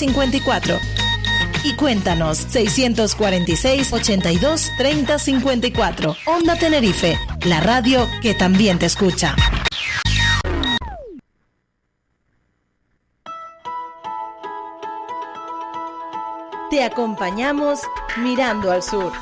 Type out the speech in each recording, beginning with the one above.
54. Y cuéntanos 646 82 30 54. Onda Tenerife, la radio que también te escucha. Te acompañamos mirando al sur.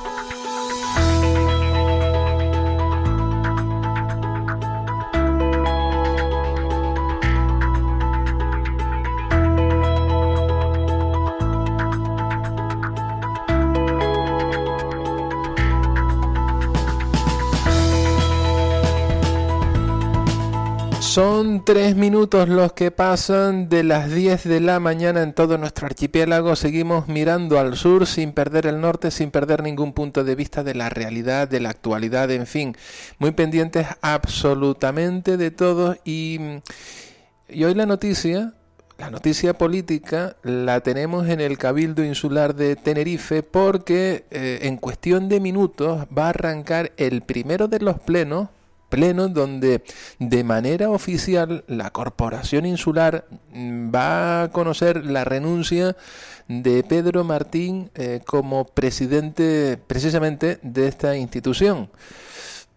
Son tres minutos los que pasan de las 10 de la mañana en todo nuestro archipiélago. Seguimos mirando al sur sin perder el norte, sin perder ningún punto de vista de la realidad, de la actualidad, en fin, muy pendientes absolutamente de todo. Y, y hoy la noticia, la noticia política, la tenemos en el Cabildo Insular de Tenerife porque eh, en cuestión de minutos va a arrancar el primero de los plenos pleno donde de manera oficial la Corporación Insular mm, va a conocer la renuncia de Pedro Martín eh, como presidente precisamente de esta institución.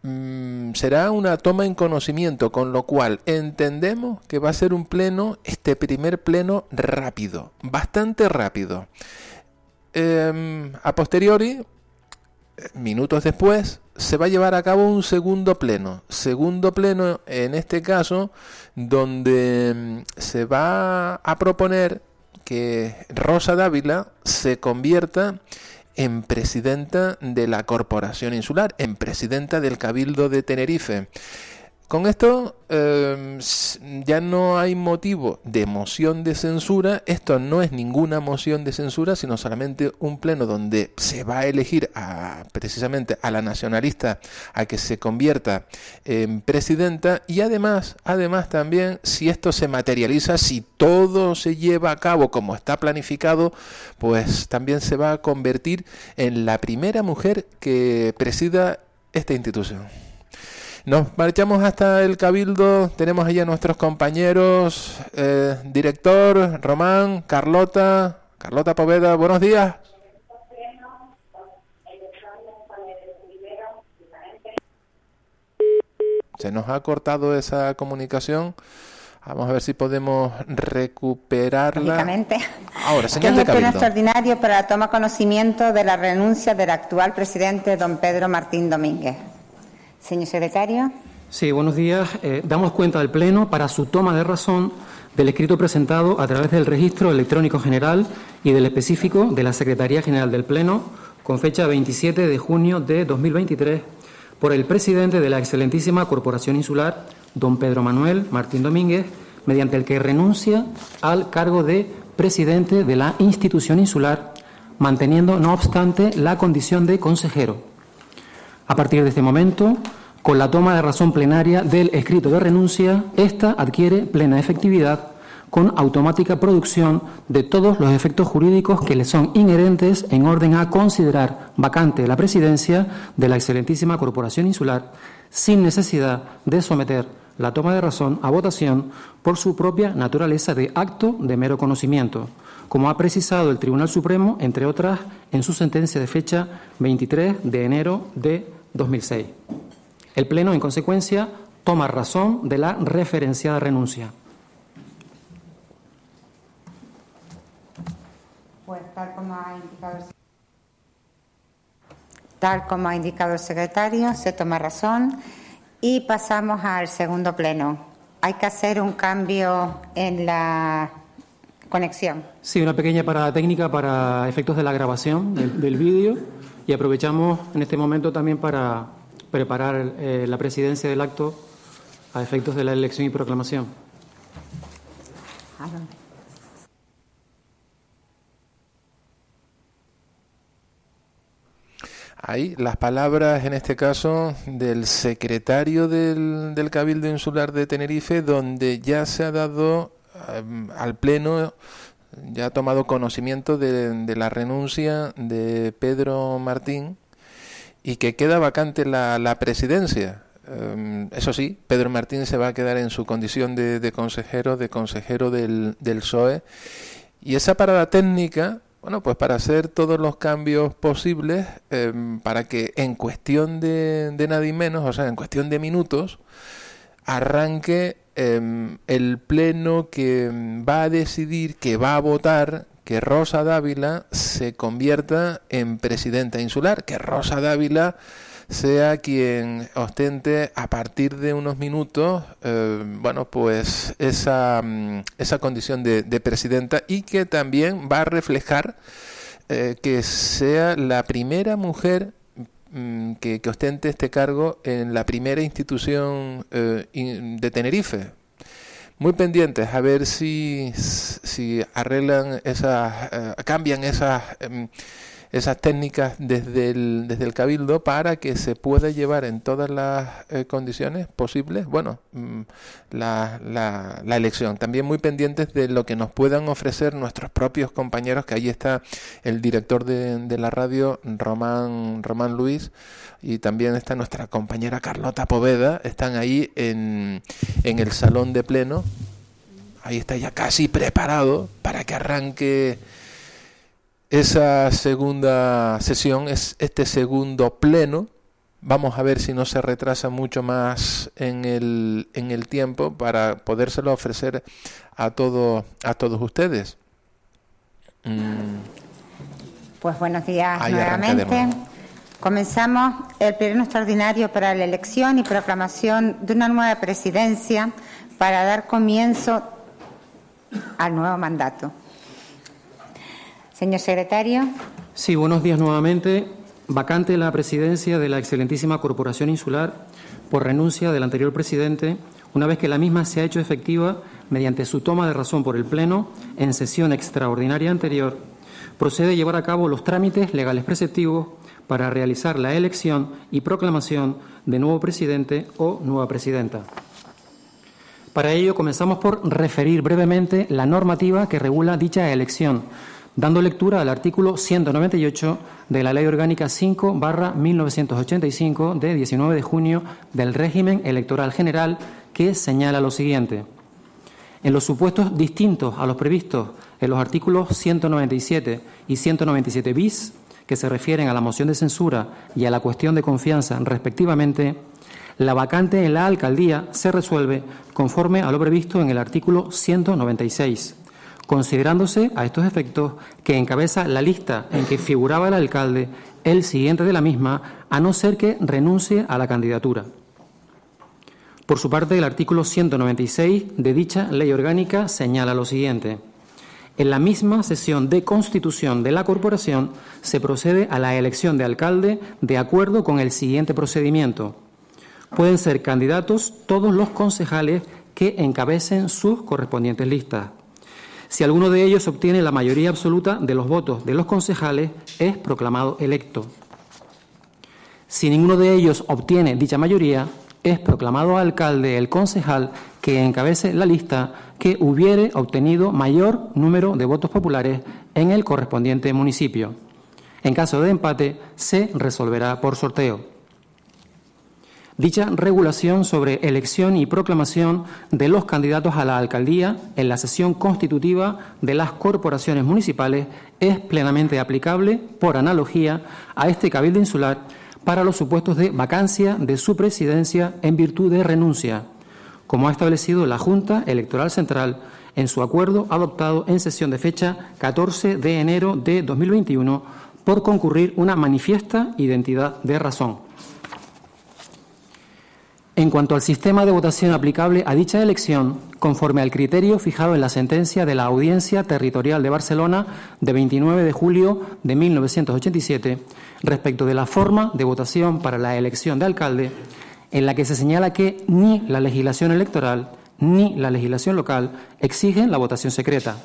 Mm, será una toma en conocimiento, con lo cual entendemos que va a ser un pleno, este primer pleno rápido, bastante rápido. Em, a posteriori, minutos después, se va a llevar a cabo un segundo pleno. Segundo pleno, en este caso, donde mm, se va a proponer que Rosa Dávila se convierta en presidenta de la Corporación Insular, en presidenta del Cabildo de Tenerife. Con esto em, ya no hay motivo de moción de censura. Esto no es ninguna moción de censura, sino solamente un pleno donde se va a elegir a, precisamente a la nacionalista a que se convierta en presidenta. Y además, además también, si esto se materializa, si todo se lleva a cabo como está planificado, pues también se va a convertir en la primera mujer que presida esta institución. Nos marchamos hasta el Cabildo, tenemos allí a nuestros compañeros, eh, director, Román, Carlota, Carlota Poveda, buenos días. Se nos ha cortado esa comunicación. Vamos a ver si podemos recuperarla. Ahora, señor de Cabildo. extraordinario para toma conocimiento de la renuncia del actual presidente, don Pedro Martín Domínguez. Señor secretario. Sí, buenos días. Eh, damos cuenta del Pleno para su toma de razón del escrito presentado a través del Registro Electrónico General y del específico de la Secretaría General del Pleno con fecha 27 de junio de 2023 por el presidente de la excelentísima Corporación Insular, don Pedro Manuel Martín Domínguez, mediante el que renuncia al cargo de presidente de la institución insular, manteniendo, no obstante, la condición de consejero. A partir de este momento, con la toma de razón plenaria del escrito de renuncia, ésta adquiere plena efectividad con automática producción de todos los efectos jurídicos que le son inherentes en orden a considerar vacante la presidencia de la excelentísima Corporación Insular sin necesidad de someter la toma de razón a votación por su propia naturaleza de acto de mero conocimiento, como ha precisado el Tribunal Supremo, entre otras, en su sentencia de fecha 23 de enero de 2006. El Pleno, en consecuencia, toma razón de la referenciada renuncia. Pues tal como ha indicado el, tal como ha indicado el secretario, se toma razón y pasamos al segundo pleno. Hay que hacer un cambio en la Sí, una pequeña parada técnica para efectos de la grabación del, del vídeo. Y aprovechamos en este momento también para preparar eh, la presidencia del acto a efectos de la elección y proclamación. Ahí las palabras, en este caso, del secretario del, del Cabildo Insular de Tenerife, donde ya se ha dado al Pleno, ya ha tomado conocimiento de, la renuncia de Pedro Martín y que queda vacante la, la presidencia. Em, eso sí, Pedro Martín se va a quedar en su condición de, de consejero, de consejero del, del PSOE. Y esa parada técnica bueno, pues para hacer todos los cambios posibles, em, para que en cuestión de, de nada y menos, o sea, en cuestión de minutos, arranque em, el pleno que va a decidir, que va a votar que Rosa Dávila se convierta en presidenta insular, que Rosa Dávila sea quien ostente a partir de unos minutos, eh, bueno, pues esa, esa condición de, presidenta y que también va a reflejar eh, que sea la primera mujer mm, que, ostente este cargo en la primera institución eh, de Tenerife. Muy pendientes a ver si, si arreglan esas, cambian esas em, esas técnicas desde el, desde el cabildo para que se pueda llevar en todas las eh, condiciones posibles, bueno, mm, la, la, la, elección. También muy pendientes de lo que nos puedan ofrecer nuestros propios compañeros, que ahí está el director de, de la radio, Román, Román Luis, y también está nuestra compañera Carlota Poveda, están ahí en, en el salón de pleno. Ahí está ya casi preparado para que arranque esa segunda sesión, es este segundo pleno. Vamos a ver si no se retrasa mucho más en el, en el tiempo para podérselo ofrecer a, todo, a todos ustedes. Mm. Pues buenos días nuevamente. Comenzamos el pleno extraordinario para la elección y proclamación de una nueva presidencia para dar comienzo al nuevo mandato. Señor secretario. Sí, buenos días nuevamente. Vacante la presidencia de la excelentísima Corporación Insular por renuncia del anterior presidente, una vez que la misma se ha hecho efectiva mediante su toma de razón por el Pleno en sesión extraordinaria anterior, procede a llevar a cabo los trámites legales preceptivos para realizar la elección y proclamación de nuevo presidente o nueva presidenta. Para ello comenzamos por referir brevemente la normativa que regula dicha elección, dando lectura al artículo 198 de la Ley Orgánica 5 barra 1985 de 19 de junio del régimen electoral general que señala lo siguiente. En los supuestos distintos a los previstos en los artículos 197 y 197 bis, que se refieren a la moción de censura y a la cuestión de confianza respectivamente, la vacante en la alcaldía se resuelve conforme a lo previsto en el artículo 196 considerándose a estos efectos que encabeza la lista en que figuraba el alcalde el siguiente de la misma, a no ser que renuncie a la candidatura. Por su parte, el artículo 196 de dicha ley orgánica señala lo siguiente. En la misma sesión de constitución de la corporación se procede a la elección de alcalde de acuerdo con el siguiente procedimiento. Pueden ser candidatos todos los concejales que encabecen sus correspondientes listas. Si alguno de ellos obtiene la mayoría absoluta de los votos de los concejales, es proclamado electo. Si ninguno de ellos obtiene dicha mayoría, es proclamado alcalde el concejal que encabece la lista que hubiere obtenido mayor número de votos populares en el correspondiente municipio. En caso de empate, se resolverá por sorteo. Dicha regulación sobre elección y proclamación de los candidatos a la alcaldía en la sesión constitutiva de las corporaciones municipales es plenamente aplicable, por analogía, a este cabildo insular para los supuestos de vacancia de su presidencia en virtud de renuncia, como ha establecido la Junta Electoral Central en su acuerdo adoptado en sesión de fecha 14 de enero de 2021 por concurrir una manifiesta identidad de razón. En cuanto al sistema de votación aplicable a dicha elección, conforme al criterio fijado en la sentencia de la Audiencia Territorial de Barcelona de 29 de julio de 1987, respecto de la forma de votación para la elección de alcalde, en la que se señala que ni la legislación electoral ni la legislación local exigen la votación secreta.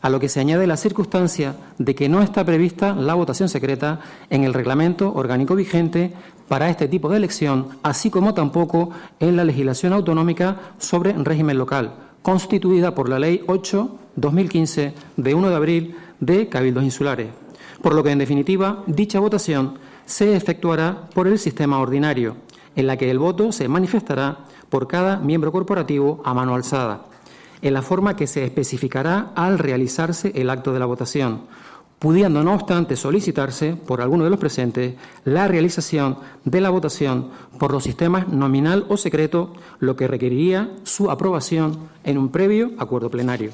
a lo que se añade la circunstancia de que no está prevista la votación secreta en el reglamento orgánico vigente para este tipo de elección, así como tampoco en la legislación autonómica sobre régimen local, constituida por la Ley 8-2015 de 1 de abril de Cabildos Insulares. Por lo que, en definitiva, dicha votación se efectuará por el sistema ordinario, en la que el voto se manifestará por cada miembro corporativo a mano alzada en la forma que se especificará al realizarse el acto de la votación, pudiendo no obstante solicitarse por alguno de los presentes la realización de la votación por los sistemas nominal o secreto, lo que requeriría su aprobación en un previo acuerdo plenario.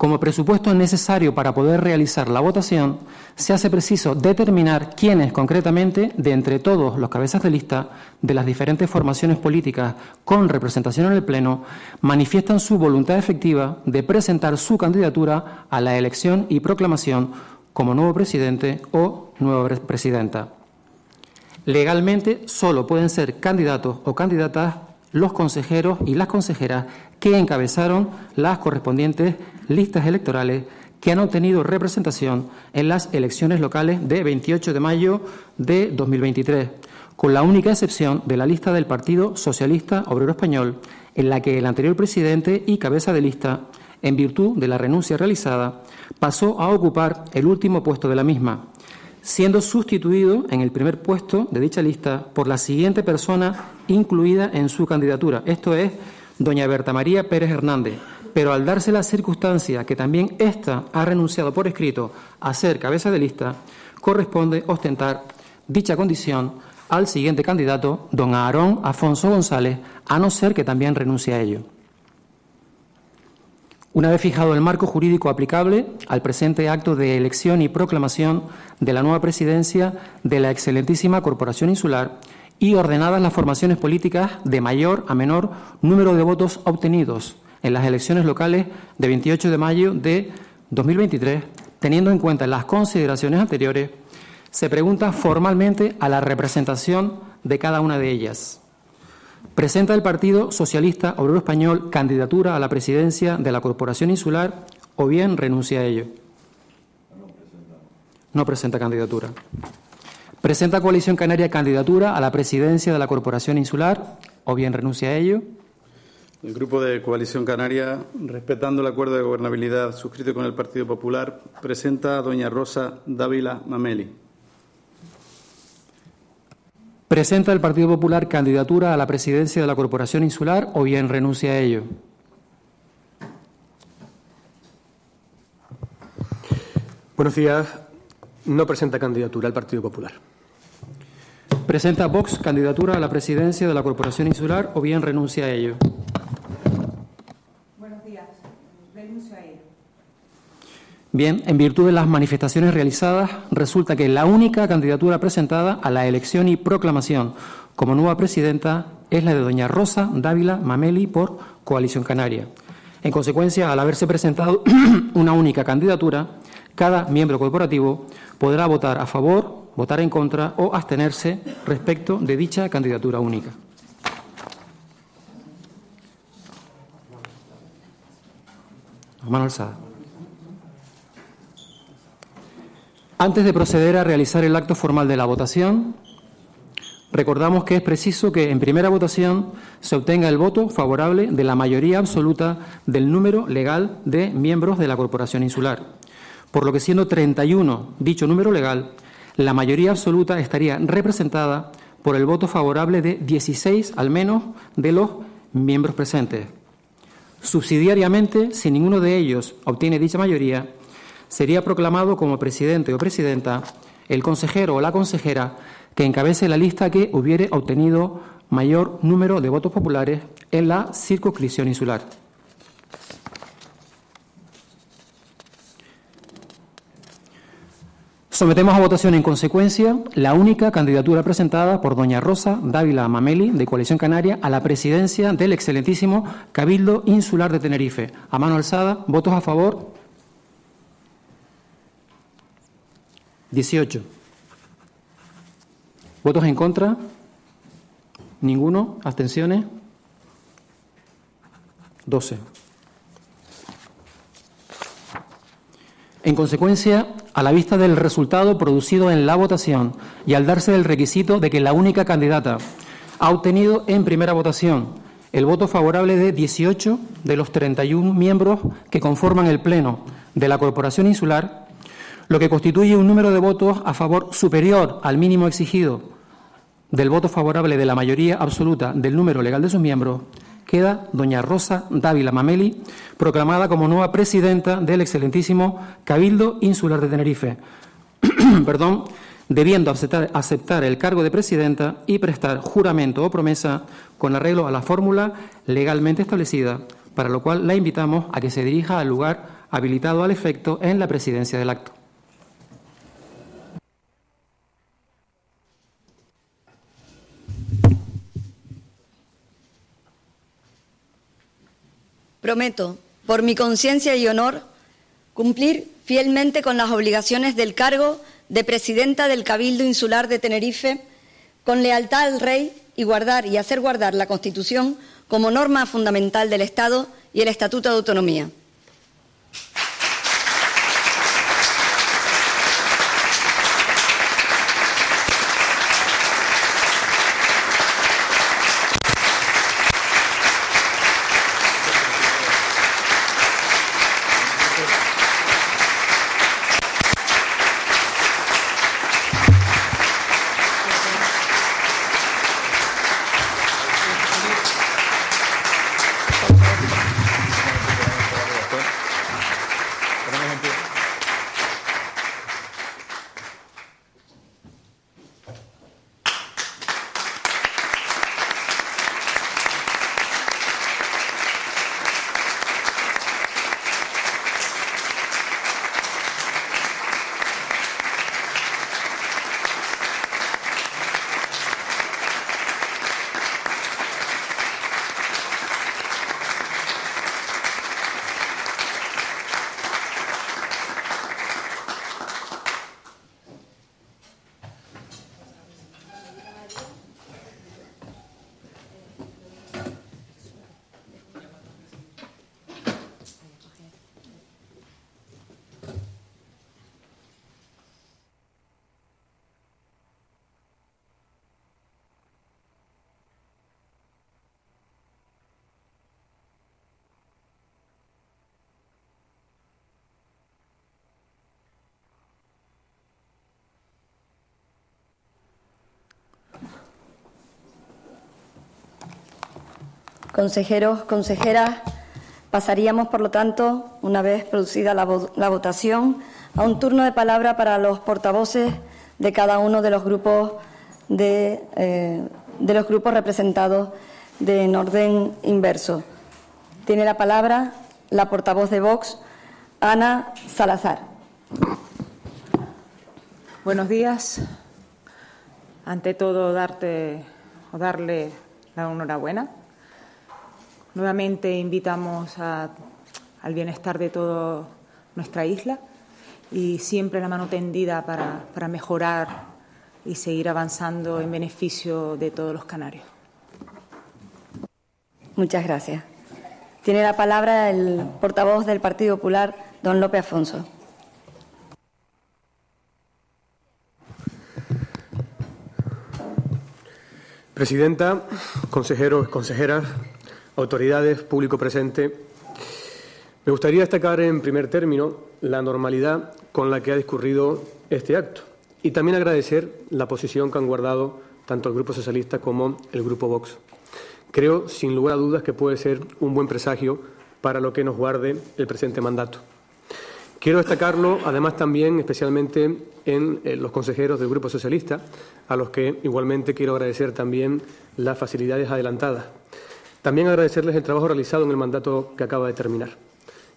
Como presupuesto necesario para poder realizar la votación, se hace preciso determinar quiénes concretamente, de entre todos los cabezas de lista de las diferentes formaciones políticas con representación en el Pleno, manifiestan su voluntad efectiva de presentar su candidatura a la elección y proclamación como nuevo presidente o nueva presidenta. Legalmente solo pueden ser candidatos o candidatas los consejeros y las consejeras que encabezaron las correspondientes listas electorales que han obtenido representación en las elecciones locales de 28 de mayo de 2023, con la única excepción de la lista del Partido Socialista Obrero Español, en la que el anterior presidente y cabeza de lista, en virtud de la renuncia realizada, pasó a ocupar el último puesto de la misma, siendo sustituido en el primer puesto de dicha lista por la siguiente persona incluida en su candidatura, esto es, doña Berta María Pérez Hernández, pero al darse la circunstancia que también ésta ha renunciado por escrito a ser cabeza de lista, corresponde ostentar dicha condición al siguiente candidato, don Aarón Afonso González, a no ser que también renuncie a ello. Una vez fijado el marco jurídico aplicable al presente acto de elección y proclamación de la nueva presidencia de la excelentísima Corporación Insular y ordenadas las formaciones políticas de mayor a menor número de votos obtenidos en las elecciones locales de 28 de mayo de 2023, teniendo en cuenta las consideraciones anteriores, se pregunta formalmente a la representación de cada una de ellas. Presenta el Partido Socialista Obrero Español candidatura a la presidencia de la Corporación Insular o bien renuncia a ello. No presenta candidatura. Presenta Coalición Canaria candidatura a la presidencia de la Corporación Insular o bien renuncia a ello. El Grupo de Coalición Canaria, respetando el acuerdo de gobernabilidad suscrito con el Partido Popular, presenta a doña Rosa Dávila Mameli. ¿Presenta el Partido Popular candidatura a la presidencia de la Corporación Insular o bien renuncia a ello? Buenos días. No presenta candidatura al Partido Popular. ¿Presenta Vox candidatura a la presidencia de la Corporación Insular o bien renuncia a ello? Bien, en virtud de las manifestaciones realizadas, resulta que la única candidatura presentada a la elección y proclamación como nueva presidenta es la de doña Rosa Dávila Mameli por Coalición Canaria. En consecuencia, al haberse presentado una única candidatura, cada miembro corporativo podrá votar a favor, votar en contra o abstenerse respecto de dicha candidatura única. Mano. Antes de proceder a realizar el acto formal de la votación, recordamos que es preciso que en primera votación se obtenga el voto favorable de la mayoría absoluta del número legal de miembros de la Corporación Insular. Por lo que siendo 31 dicho número legal, la mayoría absoluta estaría representada por el voto favorable de 16 al menos de los miembros presentes. Subsidiariamente, si ninguno de ellos obtiene dicha mayoría, sería proclamado como presidente o presidenta el consejero o la consejera que encabece la lista que hubiere obtenido mayor número de votos populares en la circunscripción insular. Sometemos a votación en consecuencia la única candidatura presentada por doña Rosa Dávila Mameli, de Coalición Canaria, a la presidencia del excelentísimo Cabildo Insular de Tenerife. A mano alzada, votos a favor. 18. ¿Votos en contra? Ninguno. ¿Abstenciones? 12. En consecuencia, a la vista del resultado producido en la votación y al darse el requisito de que la única candidata ha obtenido en primera votación el voto favorable de 18 de los 31 miembros que conforman el Pleno de la Corporación Insular, lo que constituye un número de votos a favor superior al mínimo exigido del voto favorable de la mayoría absoluta del número legal de sus miembros, queda doña Rosa Dávila Mameli, proclamada como nueva presidenta del excelentísimo Cabildo Insular de Tenerife, perdón, debiendo aceptar, aceptar el cargo de presidenta y prestar juramento o promesa con arreglo a la fórmula legalmente establecida, para lo cual la invitamos a que se dirija al lugar habilitado al efecto en la presidencia del acto. Prometo, por mi conciencia y honor, cumplir fielmente con las obligaciones del cargo de presidenta del Cabildo Insular de Tenerife, con lealtad al Rey y guardar y hacer guardar la Constitución como norma fundamental del Estado y el Estatuto de Autonomía. Consejeros, consejeras, pasaríamos, por lo tanto, una vez producida la, votación, a un turno de palabra para los portavoces de cada uno de los grupos de, eh, de los grupos representados de en orden inverso. Tiene la palabra la portavoz de Vox, Ana Salazar. Buenos días. Ante todo, darte o darle la enhorabuena Nuevamente invitamos al bienestar de toda nuestra isla y siempre la mano tendida para, para mejorar y seguir avanzando en beneficio de todos los canarios. Muchas gracias. Tiene la palabra el portavoz del Partido Popular, don López Afonso. Presidenta, consejeros, consejeras, autoridades, público presente, me gustaría destacar en primer término la normalidad con la que ha discurrido este acto y también agradecer la posición que han guardado tanto el Grupo Socialista como el Grupo Vox. Creo, sin lugar a dudas, que puede ser un buen presagio para lo que nos guarde el presente mandato. Quiero destacarlo, además, también especialmente en eh, los consejeros del Grupo Socialista, a los que igualmente quiero agradecer también las facilidades adelantadas también agradecerles el trabajo realizado en el mandato que acaba de terminar.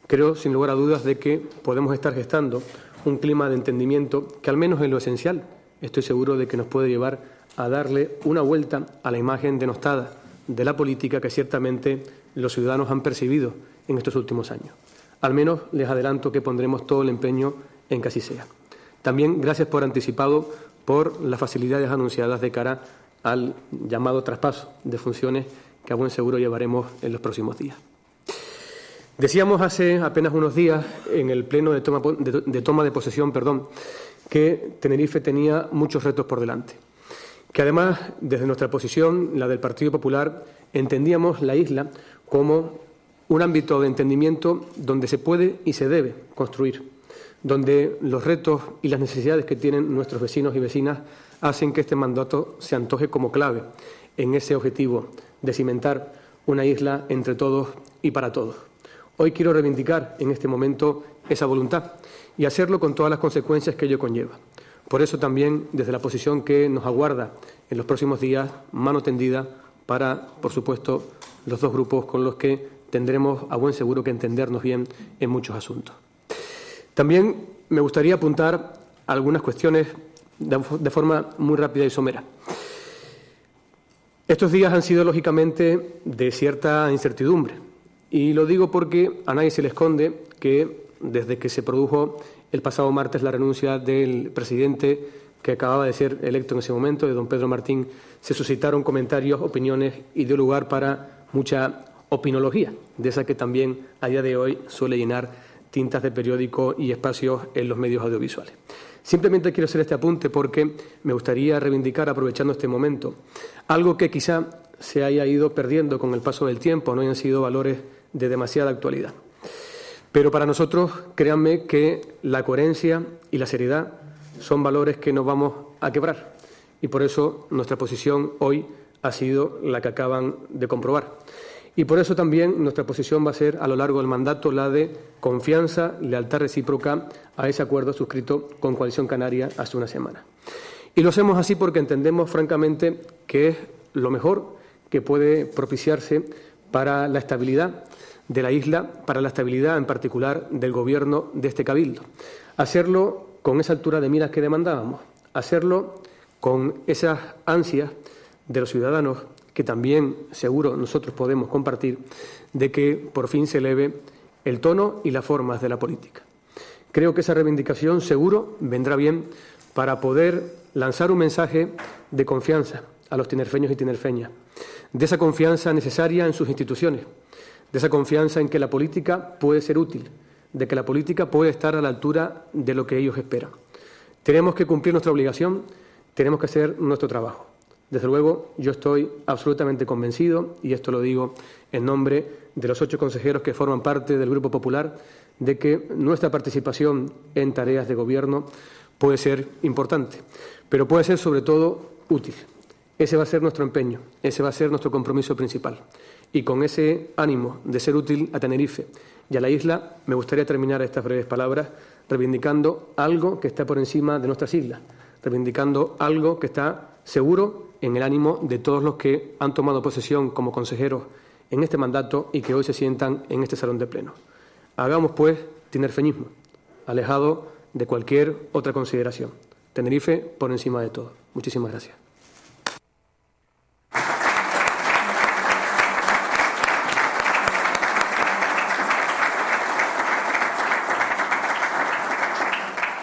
Creo, sin lugar a dudas, de que podemos estar gestando un clima de entendimiento que, al menos en lo esencial, estoy seguro de que nos puede llevar a darle una vuelta a la imagen denostada de la política que ciertamente los ciudadanos han percibido en estos últimos años. Al menos les adelanto que pondremos todo el empeño en que así sea. También gracias por anticipado por las facilidades anunciadas de cara al llamado traspaso de funciones que a buen seguro llevaremos en los próximos días. Decíamos hace apenas unos días en el pleno de toma de, toma de posesión perdón, que Tenerife tenía muchos retos por delante, que además desde nuestra posición, la del Partido Popular, entendíamos la isla como un ámbito de entendimiento donde se puede y se debe construir, donde los retos y las necesidades que tienen nuestros vecinos y vecinas hacen que este mandato se antoje como clave en ese objetivo de cimentar una isla entre todos y para todos. Hoy quiero reivindicar en este momento esa voluntad y hacerlo con todas las consecuencias que ello conlleva. Por eso también, desde la posición que nos aguarda en los próximos días, mano tendida para, por supuesto, los dos grupos con los que tendremos a buen seguro que entendernos bien en muchos asuntos. También me gustaría apuntar algunas cuestiones de, forma muy rápida y somera. Estos días han sido, lógicamente, de cierta incertidumbre. Y lo digo porque a nadie se le esconde que desde que se produjo el pasado martes la renuncia del presidente que acababa de ser electo en ese momento, de don Pedro Martín, se suscitaron comentarios, opiniones y dio lugar para mucha opinología, de esa que también a día de hoy suele llenar tintas de periódico y espacios en los medios audiovisuales. Simplemente quiero hacer este apunte porque me gustaría reivindicar, aprovechando este momento, algo que quizá se haya ido perdiendo con el paso del tiempo, no hayan sido valores de demasiada actualidad. Pero para nosotros, créanme que la coherencia y la seriedad son valores que nos vamos a quebrar. Y por eso nuestra posición hoy ha sido la que acaban de comprobar. Y por eso también nuestra posición va a ser a lo largo del mandato la de confianza, lealtad recíproca a ese acuerdo suscrito con Coalición Canaria hace una semana. Y lo hacemos así porque entendemos francamente que es lo mejor que puede propiciarse para la estabilidad de la isla, para la estabilidad en particular del gobierno de este cabildo. Hacerlo con esa altura de miras que demandábamos, hacerlo con esas ansias de los ciudadanos que también seguro nosotros podemos compartir, de que por fin se eleve el tono y las formas de la política. Creo que esa reivindicación seguro vendrá bien para poder lanzar un mensaje de confianza a los tinerfeños y tinerfeñas, de esa confianza necesaria en sus instituciones, de esa confianza en que la política puede ser útil, de que la política puede estar a la altura de lo que ellos esperan. Tenemos que cumplir nuestra obligación, tenemos que hacer nuestro trabajo. Desde luego, yo estoy absolutamente convencido, y esto lo digo en nombre de los ocho consejeros que forman parte del Grupo Popular, de que nuestra participación en tareas de gobierno puede ser importante, pero puede ser sobre todo útil. Ese va a ser nuestro empeño, ese va a ser nuestro compromiso principal. Y con ese ánimo de ser útil a Tenerife y a la isla, me gustaría terminar estas breves palabras reivindicando algo que está por encima de nuestras islas, reivindicando algo que está seguro en el ánimo de todos los que han tomado posesión como consejeros en este mandato y que hoy se sientan en este salón de pleno. Hagamos, pues, tinerfeñismo, alejado de cualquier otra consideración. Tenerife por encima de todo. Muchísimas gracias.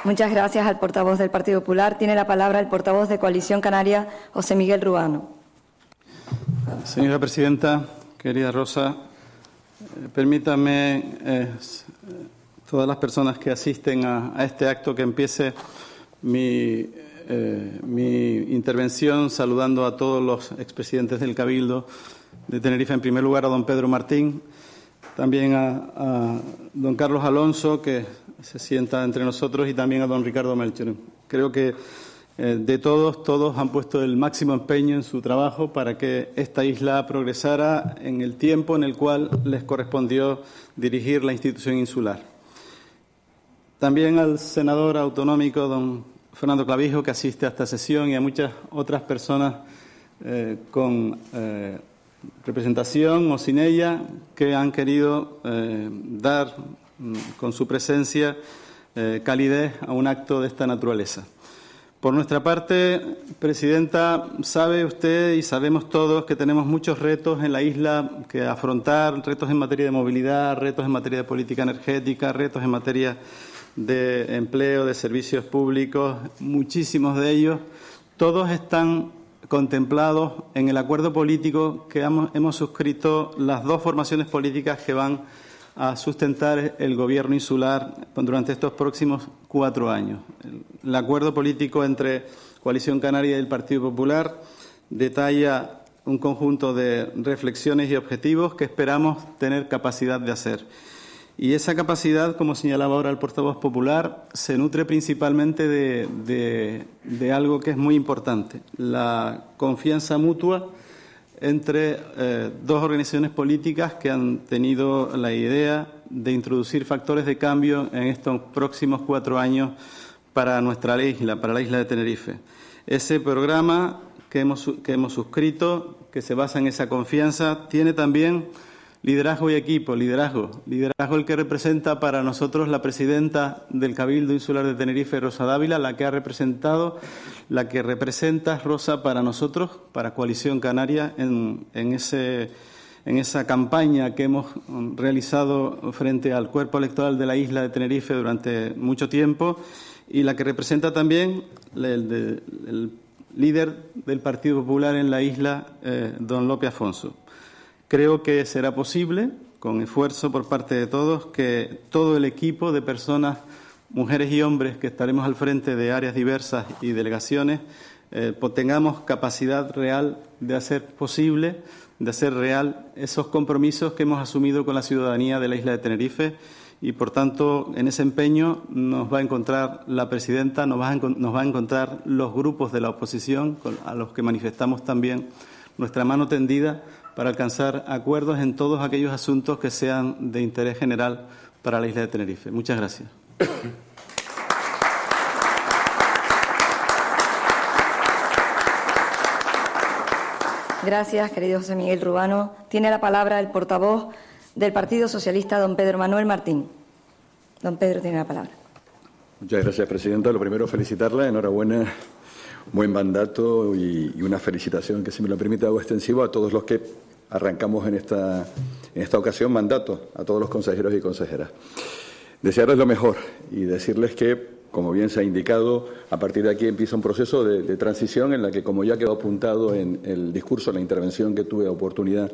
Muchas gracias al portavoz del Partido Popular. Tiene la palabra el portavoz de Coalición Canaria, José Miguel Rubano. Señora presidenta, querida Rosa, eh, permítame, eh, todas las personas que asisten a, este acto, que empiece mi, eh, mi intervención saludando a todos los expresidentes del Cabildo de Tenerife, en primer lugar a don Pedro Martín, también a, don Carlos Alonso, que se sienta entre nosotros, y también a don Ricardo Melcher. Creo que eh, de todos, todos han puesto el máximo empeño en su trabajo para que esta isla progresara en el tiempo en el cual les correspondió dirigir la institución insular. También al senador autonómico, don Fernando Clavijo, que asiste a esta sesión, y a muchas otras personas eh, con eh, representación o sin ella que han querido dar Mm, con su presencia eh, calidez a un acto de esta naturaleza. Por nuestra parte, Presidenta, sabe usted y sabemos todos que tenemos muchos retos en la isla que afrontar, retos en materia de movilidad, retos en materia de política energética, retos en materia de empleo, de servicios públicos, muchísimos de ellos. Todos están contemplados en el acuerdo político que hemos suscrito las dos formaciones políticas que van a sustentar el gobierno insular durante estos próximos cuatro años. El acuerdo político entre Coalición Canaria y el Partido Popular detalla un conjunto de reflexiones y objetivos que esperamos tener capacidad de hacer. Y esa capacidad, como señalaba ahora el portavoz popular, se nutre principalmente de, algo que es muy importante, la confianza mutua entre eh, dos organizaciones políticas que han tenido la idea de introducir factores de cambio en estos próximos cuatro años para nuestra isla, para la isla de Tenerife. Ese programa que hemos, que hemos suscrito, que se basa en esa confianza, tiene también Liderazgo y equipo, liderazgo. Liderazgo el que representa para nosotros la presidenta del Cabildo Insular de Tenerife, Rosa Dávila, la que ha representado, la que representa Rosa para nosotros, para Coalición Canaria, en, ese, en esa campaña que hemos realizado frente al cuerpo electoral de la isla de Tenerife durante mucho tiempo y la que representa también el, líder del Partido Popular en la isla, eh, don López Afonso. Creo que será posible, con esfuerzo por parte de todos, que todo el equipo de personas, mujeres y hombres, que estaremos al frente de áreas diversas y delegaciones, eh, pues tengamos capacidad real de hacer posible, de hacer real esos compromisos que hemos asumido con la ciudadanía de la isla de Tenerife. Y, por tanto, en ese empeño nos va a encontrar la presidenta, nos va a, nos va a encontrar los grupos de la oposición, a los que manifestamos también nuestra mano tendida para alcanzar acuerdos en todos aquellos asuntos que sean de interés general para la isla de Tenerife. Muchas gracias. Gracias, querido José Miguel Rubano. Tiene la palabra el portavoz del Partido Socialista, don Pedro Manuel Martín. Don Pedro tiene la palabra. Muchas gracias, Presidenta. Lo primero, felicitarla. Enhorabuena buen mandato y, una felicitación que, si me lo permite, hago extensivo a todos los que arrancamos en esta, en esta ocasión mandato, a todos los consejeros y consejeras. Desearles lo mejor y decirles que como bien se ha indicado, a partir de aquí empieza un proceso de, transición en la que, como ya quedó apuntado en el discurso, la intervención que tuve oportunidad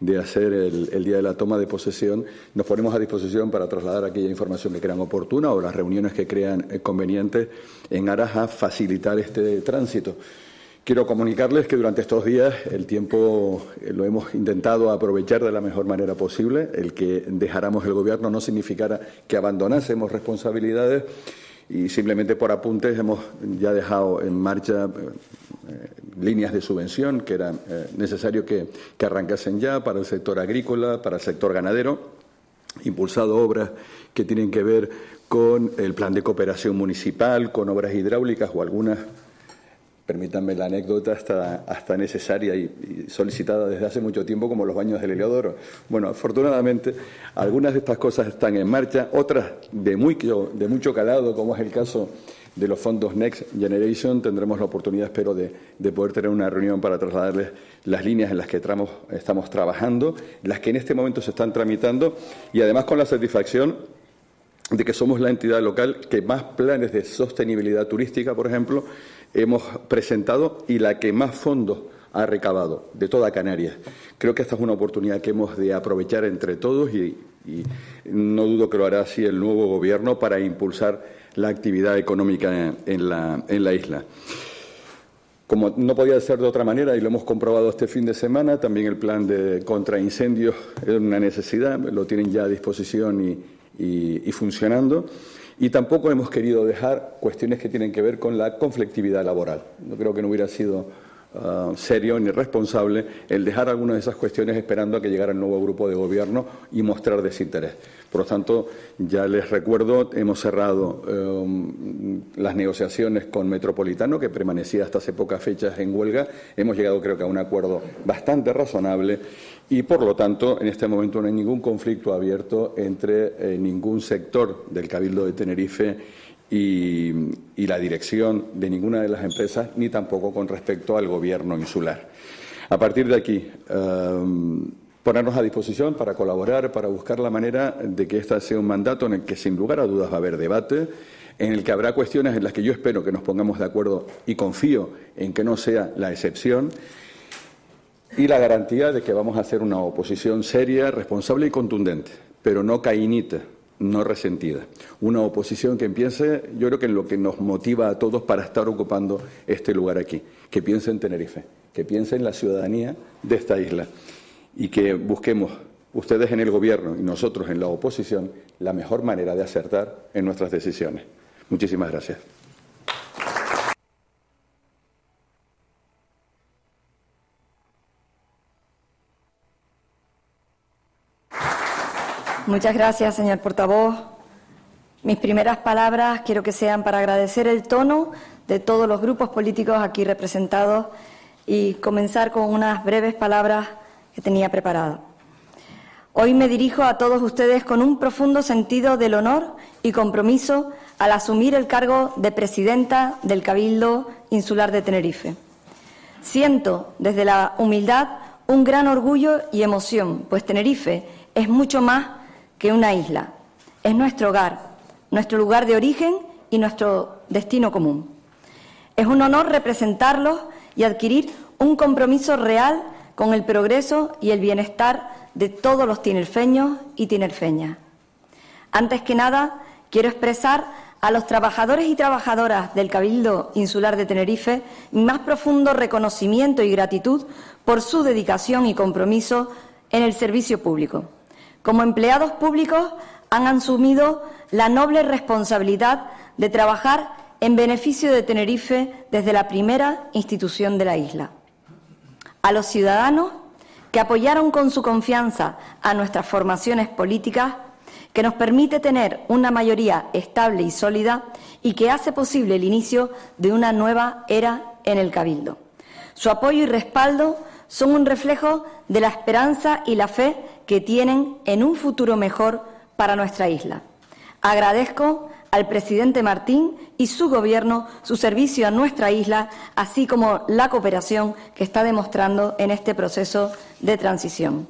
de hacer el, día de la toma de posesión, nos ponemos a disposición para trasladar aquella información que crean oportuna o las reuniones que crean eh, convenientes en aras a facilitar este tránsito. Quiero comunicarles que durante estos días el tiempo eh, lo hemos intentado aprovechar de la mejor manera posible. El que dejáramos el Gobierno no significara que abandonásemos responsabilidades y simplemente por apuntes hemos ya dejado en marcha eh, líneas de subvención que era eh, necesario que, que, arrancasen ya para el sector agrícola, para el sector ganadero, impulsado obras que tienen que ver con el plan de cooperación municipal, con obras hidráulicas o algunas permítanme la anécdota hasta, hasta necesaria y, solicitada desde hace mucho tiempo, como los baños del Heliodoro. Bueno, afortunadamente, algunas de estas cosas están en marcha, otras de, muy, de mucho calado, como es el caso de los fondos Next Generation, tendremos la oportunidad, espero, de, poder tener una reunión para trasladarles las líneas en las que estamos trabajando, las que en este momento se están tramitando y además con la satisfacción de que somos la entidad local que más planes de sostenibilidad turística, por ejemplo, hemos presentado y la que más fondos ha recabado de toda Canarias. Creo que esta es una oportunidad que hemos de aprovechar entre todos y, no dudo que lo hará así el nuevo Gobierno para impulsar la actividad económica en la, en la isla. Como no podía ser de otra manera, y lo hemos comprobado este fin de semana, también el plan de contraincendios es una necesidad, lo tienen ya a disposición y, y, funcionando. Y tampoco hemos querido dejar cuestiones que tienen que ver con la conflictividad laboral. No creo que no hubiera sido ah, serio ni responsable el dejar algunas de esas cuestiones esperando a que llegara el nuevo grupo de gobierno y mostrar desinterés. Por lo tanto, ya les recuerdo, hemos cerrado em, las negociaciones con Metropolitano, que permanecía hasta hace pocas fechas en huelga. Hemos llegado, creo que, a un acuerdo bastante razonable y por lo tanto en este momento no hay ningún conflicto abierto entre eh, ningún sector del Cabildo de Tenerife y, la dirección de ninguna de las empresas, ni tampoco con respecto al gobierno insular. A partir de aquí, em, ponernos a disposición para colaborar, para buscar la manera de que este sea un mandato en el que sin lugar a dudas va a haber debate, en el que habrá cuestiones en las que yo espero que nos pongamos de acuerdo y confío en que no sea la excepción y la garantía de que vamos a hacer una oposición seria, responsable y contundente. pero no caínita, no resentida. Una oposición que piense, yo creo que en lo que nos motiva a todos para estar ocupando este lugar aquí, que piense en Tenerife, que piense en la ciudadanía de esta isla y que busquemos ustedes en el Gobierno y nosotros en la oposición la mejor manera de acertar en nuestras decisiones. Muchísimas gracias. Muchas gracias, señor portavoz. Mis primeras palabras quiero que sean para agradecer el tono de todos los grupos políticos aquí representados y comenzar con unas breves palabras que tenía preparado. Hoy me dirijo a todos ustedes con un profundo sentido del honor y compromiso al asumir el cargo de presidenta del Cabildo Insular de Tenerife. Siento desde la humildad un gran orgullo y emoción, pues Tenerife es mucho más que una isla. Es nuestro hogar, nuestro lugar de origen y nuestro destino común. Es un honor representarlos y adquirir un compromiso real con el progreso y el bienestar de todos los tinerfeños y tinerfeñas. Antes que nada, quiero expresar a los trabajadores y trabajadoras del Cabildo Insular de Tenerife mi más profundo reconocimiento y gratitud por su dedicación y compromiso en el servicio público. Como empleados públicos han asumido la noble responsabilidad de trabajar en beneficio de Tenerife desde la primera institución de la isla. A los ciudadanos que apoyaron con su confianza a nuestras formaciones políticas, que nos permite tener una mayoría estable y sólida y que hace posible el inicio de una nueva era en el Cabildo. Su apoyo y respaldo son un reflejo de la esperanza y la fe que tienen en un futuro mejor para nuestra isla. Agradezco al presidente Martín y su Gobierno su servicio a nuestra isla, así como la cooperación que está demostrando en este proceso de transición.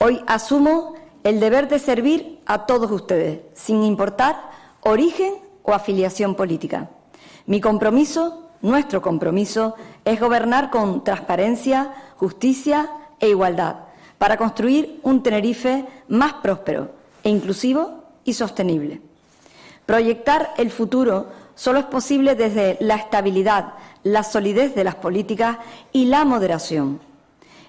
Hoy asumo el deber de servir a todos ustedes, sin importar origen o afiliación política. Mi compromiso, nuestro compromiso, es gobernar con transparencia, justicia e igualdad para construir un Tenerife más próspero e inclusivo y sostenible. Proyectar el futuro solo es posible desde la estabilidad, la solidez de las políticas y la moderación.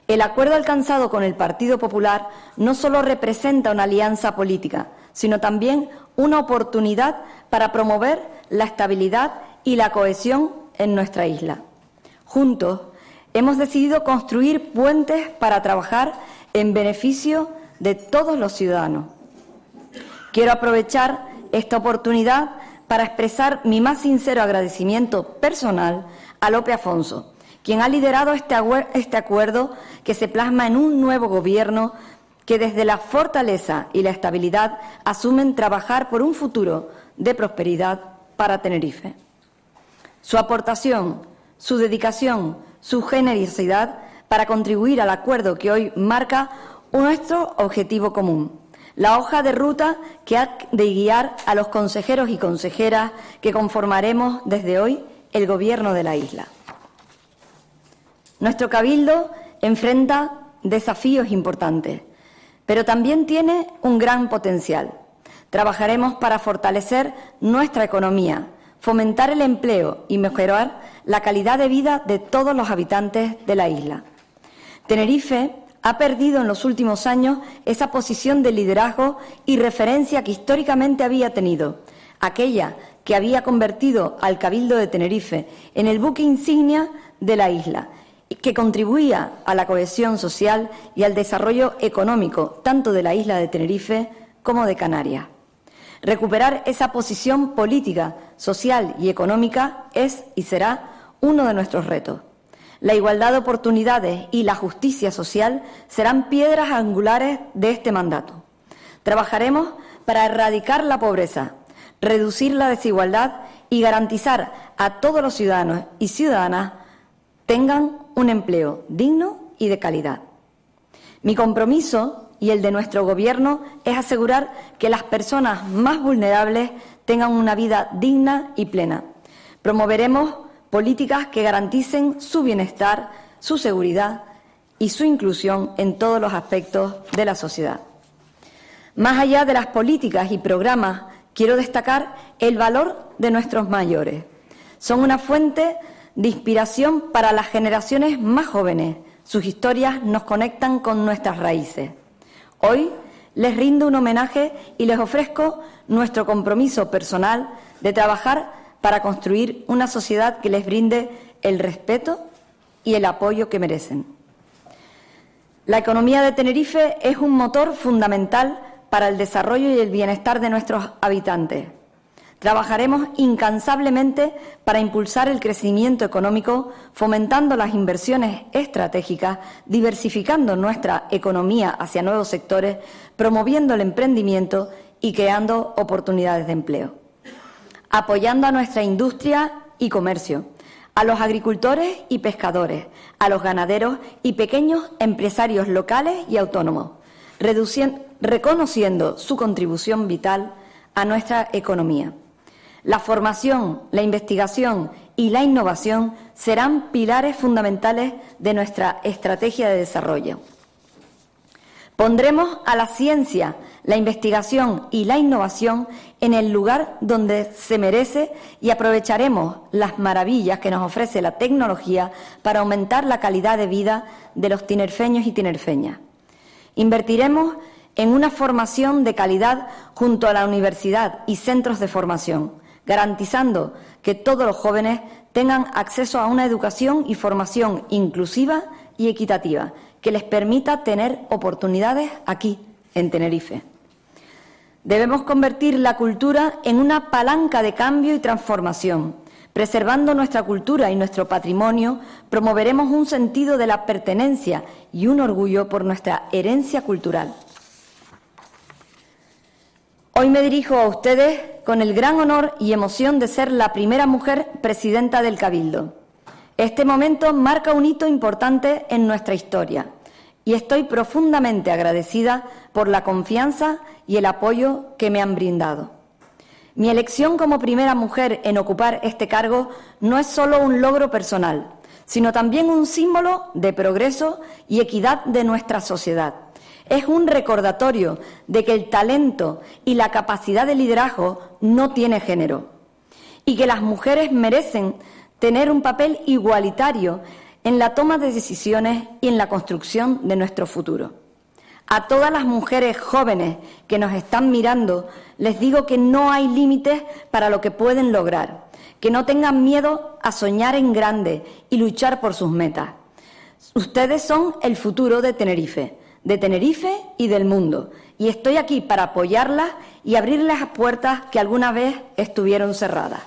El acuerdo alcanzado con el Partido Popular no solo representa una alianza política, sino también una oportunidad para promover la estabilidad y la cohesión en nuestra isla. Juntos hemos decidido construir puentes para trabajar en beneficio de todos los ciudadanos. Quiero aprovechar esta oportunidad para expresar mi más sincero agradecimiento personal a Lope Afonso, quien ha liderado este, este acuerdo que se plasma en un nuevo gobierno que desde la fortaleza y la estabilidad asumen trabajar por un futuro de prosperidad para Tenerife. Su aportación, su dedicación, su generosidad para contribuir al acuerdo que hoy marca nuestro objetivo común, la hoja de ruta que ha de guiar a los consejeros y consejeras que conformaremos desde hoy el Gobierno de la isla. Nuestro Cabildo enfrenta desafíos importantes, pero también tiene un gran potencial. Trabajaremos para fortalecer nuestra economía, fomentar el empleo y mejorar la calidad de vida de todos los habitantes de la isla. Tenerife ha perdido en los últimos años esa posición de liderazgo y referencia que históricamente había tenido, aquella que había convertido al Cabildo de Tenerife en el buque insignia de la isla, que contribuía a la cohesión social y al desarrollo económico tanto de la isla de Tenerife como de Canarias. Recuperar esa posición política, social y económica es y será uno de nuestros retos. La igualdad de oportunidades y la justicia social serán piedras angulares de este mandato. Trabajaremos para erradicar la pobreza, reducir la desigualdad y garantizar a todos los ciudadanos y ciudadanas tengan un empleo digno y de calidad. Mi compromiso y el de nuestro Gobierno es asegurar que las personas más vulnerables tengan una vida digna y plena. Promoveremos políticas que garanticen su bienestar, su seguridad y su inclusión en todos los aspectos de la sociedad. Más allá de las políticas y programas, quiero destacar el valor de nuestros mayores. Son una fuente de inspiración para las generaciones más jóvenes. Sus historias nos conectan con nuestras raíces. Hoy les rindo un homenaje y les ofrezco nuestro compromiso personal de trabajar para construir una sociedad que les brinde el respeto y el apoyo que merecen. La economía de Tenerife es un motor fundamental para el desarrollo y el bienestar de nuestros habitantes. Trabajaremos incansablemente para impulsar el crecimiento económico, fomentando las inversiones estratégicas, diversificando nuestra economía hacia nuevos sectores, promoviendo el emprendimiento y creando oportunidades de empleo. Apoyando a nuestra industria y comercio, a los agricultores y pescadores, a los ganaderos y pequeños empresarios locales y autónomos, reconociendo su contribución vital a nuestra economía. La formación, la investigación y la innovación serán pilares fundamentales de nuestra estrategia de desarrollo. Pondremos a la ciencia, la investigación y la innovación en el lugar donde se merece y aprovecharemos las maravillas que nos ofrece la tecnología para aumentar la calidad de vida de los tinerfeños y tinerfeñas. Invertiremos en una formación de calidad junto a la universidad y centros de formación garantizando que todos los jóvenes tengan acceso a una educación y formación inclusiva y equitativa que les permita tener oportunidades aquí, en Tenerife. Debemos convertir la cultura en una palanca de cambio y transformación. Preservando nuestra cultura y nuestro patrimonio, promoveremos un sentido de la pertenencia y un orgullo por nuestra herencia cultural. Hoy me dirijo a ustedes con el gran honor y emoción de ser la primera mujer presidenta del Cabildo. Este momento marca un hito importante en nuestra historia y estoy profundamente agradecida por la confianza y el apoyo que me han brindado. Mi elección como primera mujer en ocupar este cargo no es solo un logro personal, sino también un símbolo de progreso y equidad de nuestra sociedad es un recordatorio de que el talento y la capacidad de liderazgo no tiene género y que las mujeres merecen tener un papel igualitario en la toma de decisiones y en la construcción de nuestro futuro. A todas las mujeres jóvenes que nos están mirando, les digo que no hay límites para lo que pueden lograr, que no tengan miedo a soñar en grande y luchar por sus metas. Ustedes son el futuro de Tenerife de Tenerife y del mundo, y estoy aquí para apoyarlas y abrirles las puertas que alguna vez estuvieron cerradas.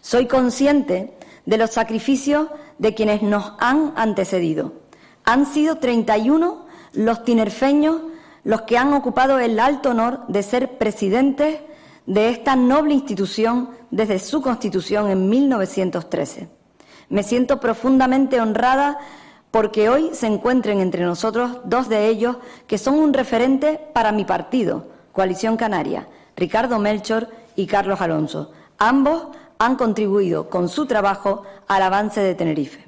Soy consciente de los sacrificios de quienes nos han antecedido. Han sido 31 los tinerfeños los que han ocupado el alto honor de ser presidentes de esta noble institución desde su constitución en 1913. Me siento profundamente honrada porque hoy se encuentren entre nosotros dos de ellos que son un referente para mi partido, Coalición Canaria, Ricardo Melchor y Carlos Alonso. Ambos han contribuido con su trabajo al avance de Tenerife.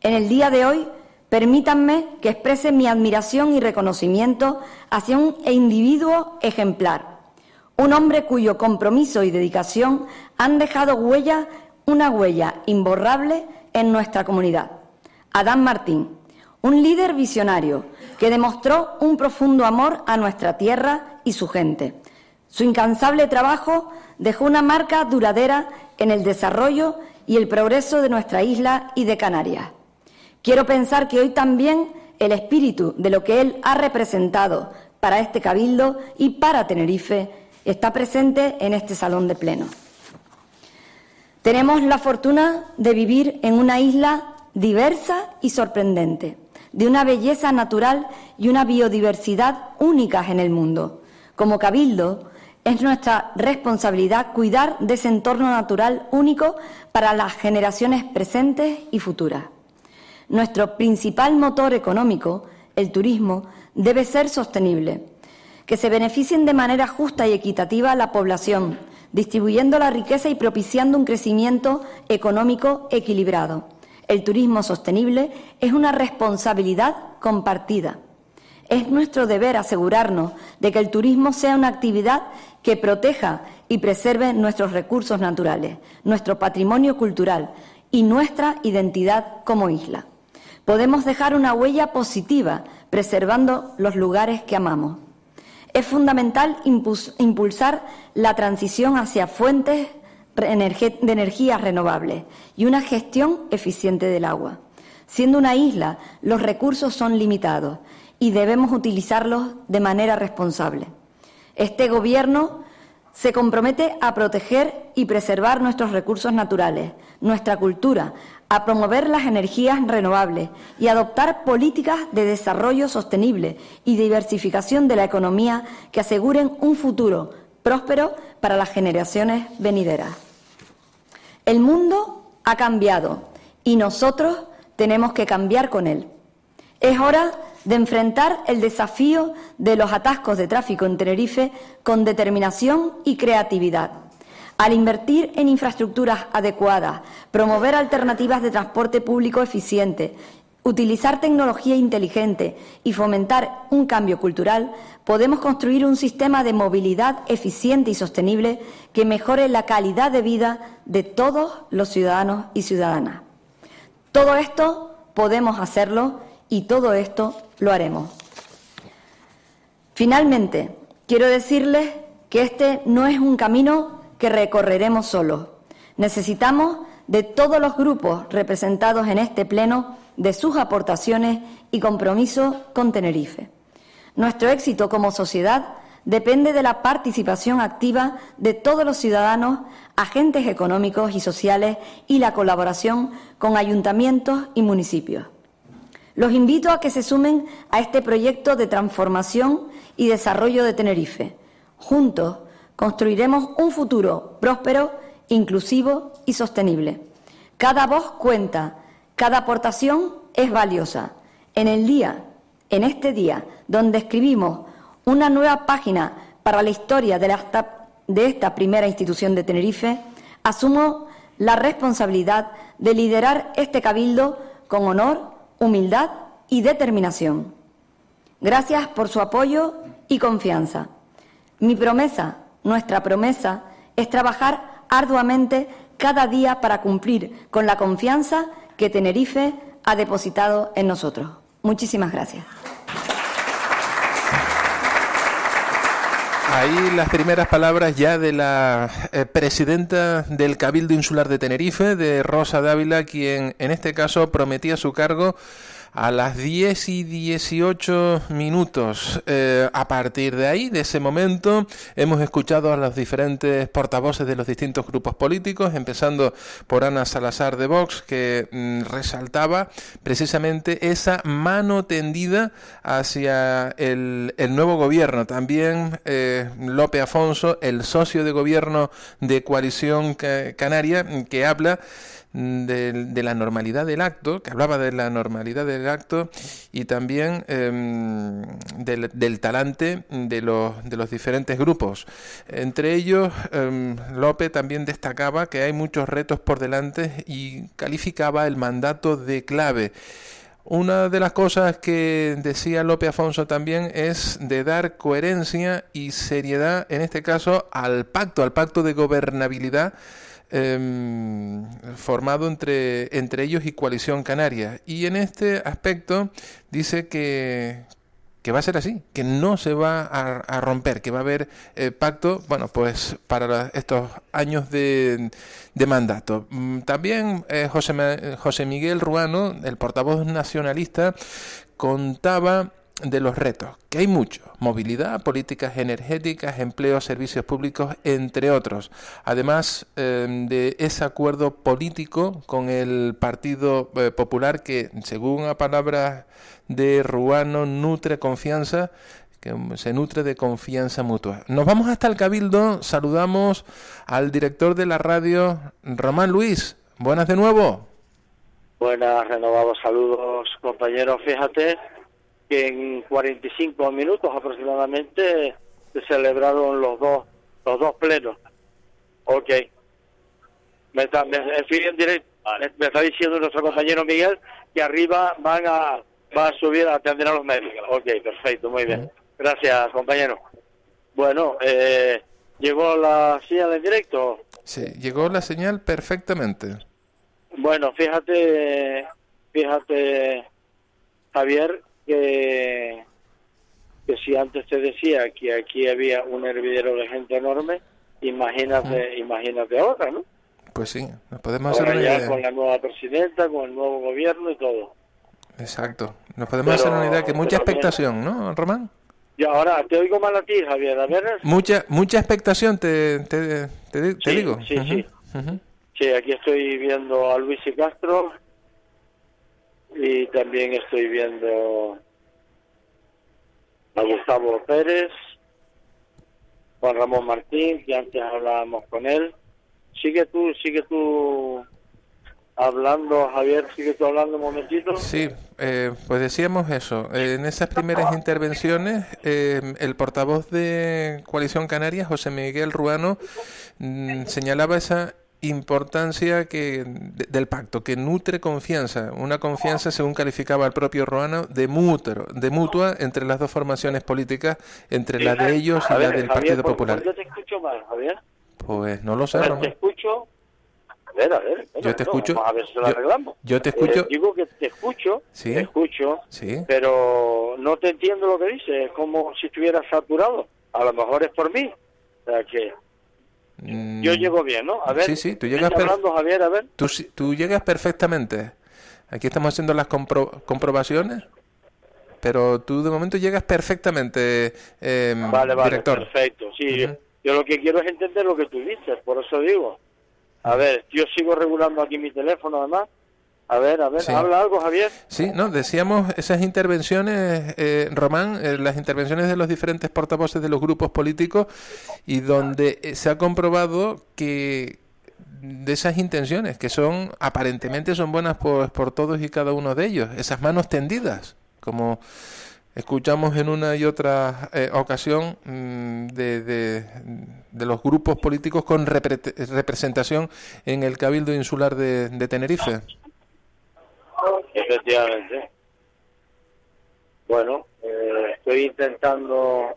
En el día de hoy, permítanme que exprese mi admiración y reconocimiento hacia un individuo ejemplar, un hombre cuyo compromiso y dedicación han dejado huella, una huella imborrable en nuestra comunidad. Adán Martín, un líder visionario que demostró un profundo amor a nuestra tierra y su gente. Su incansable trabajo dejó una marca duradera en el desarrollo y el progreso de nuestra isla y de Canarias. Quiero pensar que hoy también el espíritu de lo que él ha representado para este cabildo y para Tenerife está presente en este salón de pleno. Tenemos la fortuna de vivir en una isla diversa y sorprendente, de una belleza natural y una biodiversidad únicas en el mundo. Como Cabildo, es nuestra responsabilidad cuidar de ese entorno natural único para las generaciones presentes y futuras. Nuestro principal motor económico, el turismo, debe ser sostenible, que se beneficien de manera justa y equitativa la población, distribuyendo la riqueza y propiciando un crecimiento económico equilibrado el turismo sostenible es una responsabilidad compartida. es nuestro deber asegurarnos de que el turismo sea una actividad que proteja y preserve nuestros recursos naturales, nuestro patrimonio cultural y nuestra identidad como isla. Podemos dejar una huella positiva preservando los lugares que amamos. Es fundamental impulsar la transición hacia fuentes de energías renovables y una gestión eficiente del agua. Siendo una isla, los recursos son limitados y debemos utilizarlos de manera responsable. Este Gobierno se compromete a proteger y preservar nuestros recursos naturales, nuestra cultura, a promover las energías renovables y adoptar políticas de desarrollo sostenible y diversificación de la economía que aseguren un futuro próspero para las generaciones venideras. El mundo ha cambiado y nosotros tenemos que cambiar con él. Es hora de enfrentar el desafío de los atascos de tráfico en Tenerife con determinación y creatividad. Al invertir en infraestructuras adecuadas, promover alternativas de transporte público eficiente, utilizar tecnología inteligente y fomentar un cambio cultural, podemos construir un sistema de movilidad eficiente y sostenible que mejore la calidad de vida de todos los ciudadanos y ciudadanas. Todo esto podemos hacerlo y todo esto lo haremos. Finalmente, quiero decirles que este no es un camino que recorreremos solos. Necesitamos de todos los grupos representados en este Pleno, de sus aportaciones y compromiso con Tenerife. Nuestro éxito como sociedad depende de la participación activa de todos los ciudadanos, agentes económicos y sociales y la colaboración con ayuntamientos y municipios. Los invito a que se sumen a este proyecto de transformación y desarrollo de Tenerife. Juntos construiremos un futuro próspero, inclusivo y sostenible. Cada voz cuenta, cada aportación es valiosa. En el día, en este día, donde escribimos una nueva página para la historia de, de esta primera institución de Tenerife, asumo la responsabilidad de liderar este cabildo con honor, humildad y determinación. Gracias por su apoyo y confianza. Mi promesa nuestra promesa es trabajar arduamente cada día para cumplir con la confianza que Tenerife ha depositado en nosotros. Muchísimas gracias. Ahí las primeras palabras ya de la eh, presidenta del Cabildo Insular de Tenerife, de Rosa Dávila, quien en este caso prometía su cargo a las 10 y 18 minutos. Eh, a partir de ahí, de ese momento, hemos escuchado a los diferentes portavoces de los distintos grupos políticos, empezando por Ana Salazar de Vox, que mm, resaltaba precisamente esa mano tendida hacia el, nuevo gobierno. También eh, López Afonso, el socio de gobierno de Coalición Canaria, que habla de, la normalidad del acto, que hablaba de la normalidad del acto y también em, del, talante de los, de los diferentes grupos. Entre ellos, em, López también destacaba que hay muchos retos por delante y calificaba el mandato de clave. Una de las cosas que decía López Afonso también es de dar coherencia y seriedad, en este caso, al pacto, al pacto de gobernabilidad Em, formado entre, entre ellos y Coalición Canaria. Y en este aspecto dice que, que va a ser así, que no se va a, romper, que va a haber eh, pacto, bueno, pues para estos años de, de mandato. Mm, también eh, José, José Miguel Ruano, el portavoz nacionalista, contaba de los retos, que hay muchos, movilidad, políticas energéticas, empleo, servicios públicos, entre otros. Además em, de ese acuerdo político con el Partido eh, Popular que, según a palabras de Ruano, nutre confianza, que se nutre de confianza mutua. Nos vamos hasta el Cabildo, saludamos al director de la radio, Román Luis. Buenas de nuevo. Buenas, renovados saludos, compañeros. Fíjate que en 45 minutos aproximadamente se celebraron los dos los dos plenos. Ok. Me está, me, en directo, me, está diciendo nuestro compañero Miguel que arriba van a Va a subir a atender a los médicos. Ok, perfecto, muy bien. Gracias, compañero. Bueno, eh, ¿llegó la señal en directo? Sí, llegó la señal perfectamente. Bueno, fíjate, fíjate, Javier, que, que si antes te decía que aquí había un hervidero de gente enorme, imagínate, imagínate ahora, ¿no? Pues sí, nos podemos hacer una idea. con la nueva presidenta, con el nuevo gobierno y todo. Exacto. Nos podemos Pero- hacer una idea que mucha bien. expectación, ¿no, Román? Y ahora te oigo mal a ti, Javier. A ver, Mucha mucha expectación, te, te, te, te Sí, digo. sí, sí. sí, aquí estoy viendo a Luis y Castro y también estoy viendo a Gustavo Pérez, Juan Ramón Martín, que antes hablábamos con él. Sigue tú, sigue tú hablando, Javier, sigue tú hablando un momentito. Sí, eh, pues decíamos eso. En esas primeras intervenciones, eh, el portavoz de Coalición Canaria, José Miguel Ruano, mm, señalaba esa importancia que de- del pacto, que nutre confianza, una confianza, según calificaba el propio Ruano, de, mutuo, de mutua entre las dos formaciones políticas, entre la de ellos y la del Javier, Partido Popular. Yo te escucho mal, Javier. Pues no lo sé, ver, te Román. escucho. A ver, a ver. Yo te escucho. A ver si lo Yo- arreglamos. yo te Eh, escucho. digo que te escucho. Sí. Te escucho. Sí. Pero no te entiendo lo que dices. Es como si estuviera saturado. A lo mejor es por mí. O sea que Mm, yo llego bien, ¿no? A ver. Sí, sí, tú ¿me llegas per- hablando, Javier, a ver. Tú, tú llegas perfectamente. Aquí estamos haciendo las compro- comprobaciones, pero tú de momento llegas perfectamente, eh, Vale, vale, director. perfecto. Sí, yo, yo lo que quiero es entender lo que tú dices, por eso digo. A ver, yo sigo regulando aquí mi teléfono, además. A ver, a ver, Sí. habla algo, Javier. Sí, no, decíamos esas intervenciones, eh, Román, eh, las intervenciones de los diferentes portavoces de los grupos políticos y donde eh, se ha comprobado que de esas intenciones, que son aparentemente son buenas por, por todos y cada uno de ellos, esas manos tendidas, como escuchamos en una y otra eh, ocasión mm, de, de, de los grupos políticos con repre- representación en el Cabildo Insular de, de Tenerife. Efectivamente. Bueno, eh, estoy intentando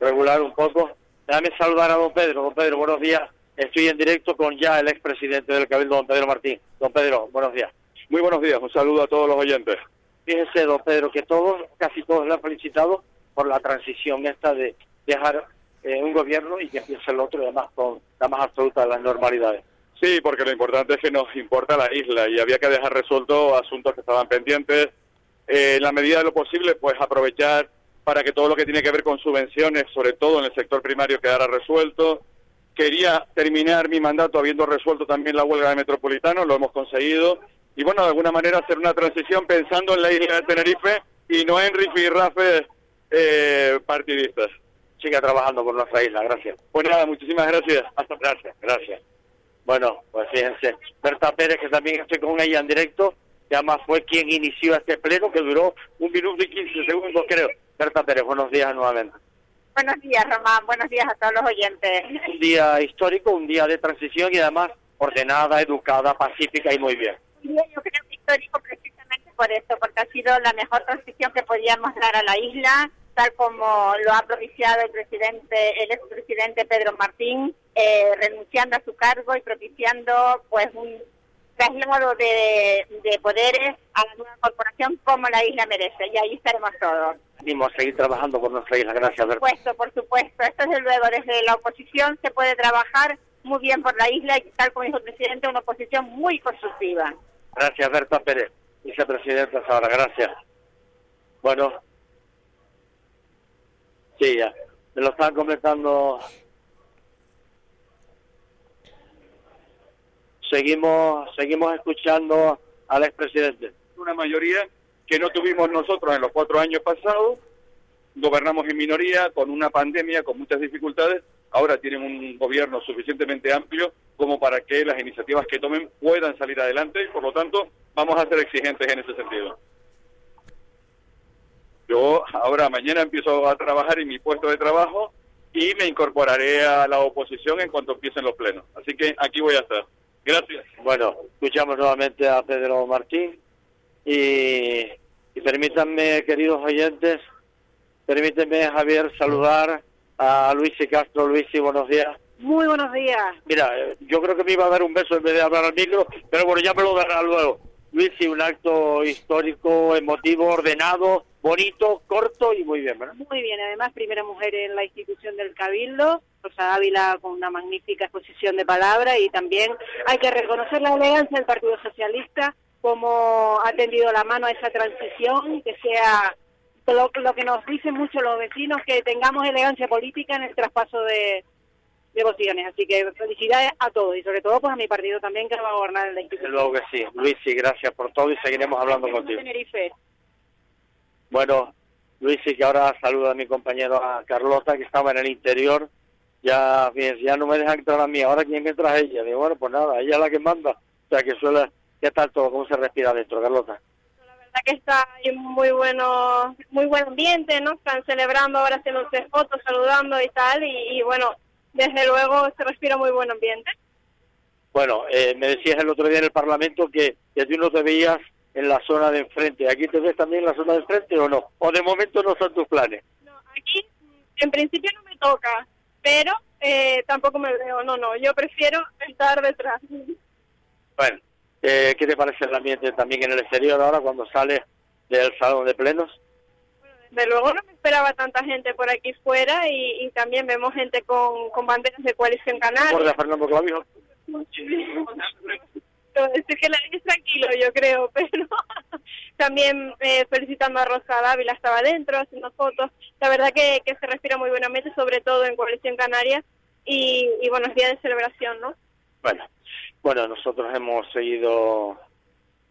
regular un poco. Déjame saludar a don Pedro. Don Pedro, buenos días. Estoy en directo con ya el expresidente del Cabildo, don Pedro Martín. Don Pedro, buenos días. Muy buenos días, un saludo a todos los oyentes. Fíjese, don Pedro, que todos, casi todos le han felicitado por la transición esta de dejar eh, un gobierno y que empiece el otro, además con la más absoluta de las normalidades. Sí, porque lo importante es que nos importa la isla y había que dejar resueltos asuntos que estaban pendientes. Eh, en la medida de lo posible, pues aprovechar para que todo lo que tiene que ver con subvenciones, sobre todo en el sector primario, quedara resuelto. Quería terminar mi mandato habiendo resuelto también la huelga de Metropolitano, lo hemos conseguido. Y bueno, de alguna manera hacer una transición pensando en la isla de Tenerife y no en rifirrafes eh, partidistas. Siga trabajando por nuestra isla, gracias. Pues nada, muchísimas gracias. Hasta gracias, gracias. Bueno, pues fíjense, Berta Pérez, que también estoy con ella en directo, que además fue quien inició este pleno, que duró un minuto y quince segundos, creo. Berta Pérez, buenos días nuevamente. Buenos días, Román. Buenos días a todos los oyentes. Un día histórico, un día de transición y además ordenada, educada, pacífica y muy bien. Yo creo que histórico precisamente por eso, porque ha sido la mejor transición que podíamos dar a la isla, tal como lo ha propiciado el presidente, el expresidente Pedro Martín, eh, renunciando a su cargo y propiciando pues un traslado de, de poderes a la nueva corporación como la isla merece. Y ahí estaremos todos. Venimos a seguir trabajando por nuestra isla. Gracias, Por supuesto, por supuesto. Esto desde luego, desde la oposición se puede trabajar muy bien por la isla y tal como dijo el presidente, una oposición muy constructiva. Gracias, Berta Pérez, vicepresidenta ahora. Gracias. Bueno, ya. Me lo están comentando. Seguimos, seguimos escuchando al expresidente. Una mayoría que no tuvimos nosotros en los cuatro años pasados. Gobernamos en minoría, con una pandemia, con muchas dificultades. Ahora tienen un gobierno suficientemente amplio como para que las iniciativas que tomen puedan salir adelante y, por lo tanto, vamos a ser exigentes en ese sentido. Yo ahora mañana empiezo a trabajar en mi puesto de trabajo y me incorporaré a la oposición en cuanto empiecen los plenos. Así que aquí voy a estar. Gracias. Bueno, escuchamos nuevamente a Pedro Martín y, y permítanme, queridos oyentes, permíteme, Javier, saludar a Luis y Castro. Luis, y buenos días. Muy buenos días. Mira, yo creo que me iba a dar un beso en vez de hablar al micro, pero bueno, ya me lo dará luego. Luis, y un acto histórico, emotivo, ordenado, bonito, corto y muy bien, ¿verdad? Muy bien, además, primera mujer en la institución del Cabildo, Rosa Ávila con una magnífica exposición de palabra y también hay que reconocer la elegancia del Partido Socialista, como ha tendido la mano a esa transición, que sea lo, lo que nos dicen mucho los vecinos, que tengamos elegancia política en el traspaso de, devociones. Así que felicidades a todos y sobre todo pues a mi partido también que va a gobernar en la institución. Luego que sí. Luis, y gracias por todo y seguiremos hablando contigo. Tenerife. Bueno, Luis, y que ahora saluda a mi compañero a Carlota que estaba en el interior. Ya, fíjense, ya no me dejan entrar a mí. Ahora, ¿quién entra es ella? Digo, bueno, pues nada, ella es la que manda. O sea, que suele... ¿Qué tal todo? ¿Cómo se respira dentro, Carlota? que está en muy bueno muy buen ambiente no están celebrando ahora haciéndose fotos saludando y tal y, y bueno desde luego se respira muy buen ambiente. Bueno, eh, me decías el otro día en el Parlamento que, que tú no te veías en la zona de enfrente. ¿Aquí te ves también en la zona de enfrente o no? ¿O de momento no son tus planes? No, aquí en principio no me toca, pero eh, tampoco me veo. No, no, yo prefiero estar detrás. Bueno, eh, ¿qué te parece el ambiente también en el exterior ahora cuando sales del salón de plenos? de luego no me esperaba tanta gente por aquí fuera y, también vemos gente con, con banderas de coalición canal. Por Fernando Clavijo. es que la es tranquilo, yo creo, pero también eh, felicitando a Rosa Dávila, estaba adentro haciendo fotos. La verdad que, que se respira muy buenamente, sobre todo en Coalición Canaria, y, y buenos días de celebración, ¿no? Bueno, bueno, nosotros hemos seguido.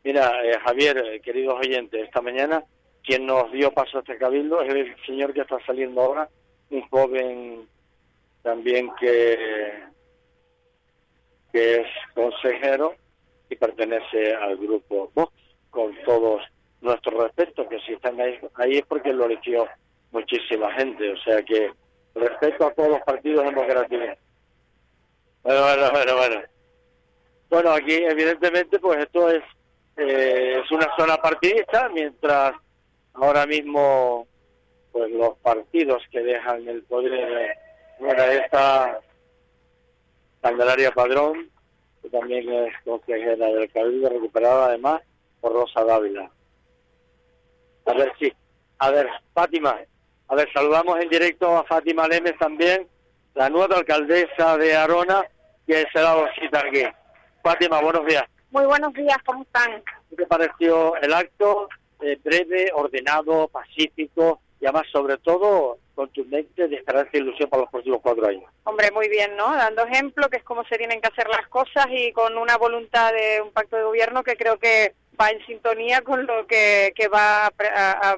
Mira, eh, Javier, eh, queridos oyentes, esta mañana quien nos dio paso a este cabildo es el señor que está saliendo ahora, un joven también que, que es consejero y pertenece al grupo Vox, con todos nuestros respetos, que si están ahí, ahí es porque lo eligió muchísima gente, o sea que respeto a todos los partidos democráticos. Bueno, bueno, bueno, bueno. Bueno, aquí evidentemente pues esto es, eh, es una zona partidista, mientras ahora mismo pues los partidos que dejan el poder bueno esta Candelaria Padrón que también es consejera del Cabildo recuperada además por Rosa Dávila. A ver sí. A ver Fátima. A ver saludamos en directo a Fátima Lemes también la nueva alcaldesa de Arona que se da cita aquí. Fátima buenos días. Muy buenos días cómo están ¿qué te pareció el acto eh, breve, ordenado, pacífico y además sobre todo contundente de esperanza e ilusión para los próximos cuatro años. Hombre, muy bien, ¿no? Dando ejemplo, que es como se tienen que hacer las cosas y con una voluntad de un pacto de gobierno que creo que va en sintonía con lo que, que va a,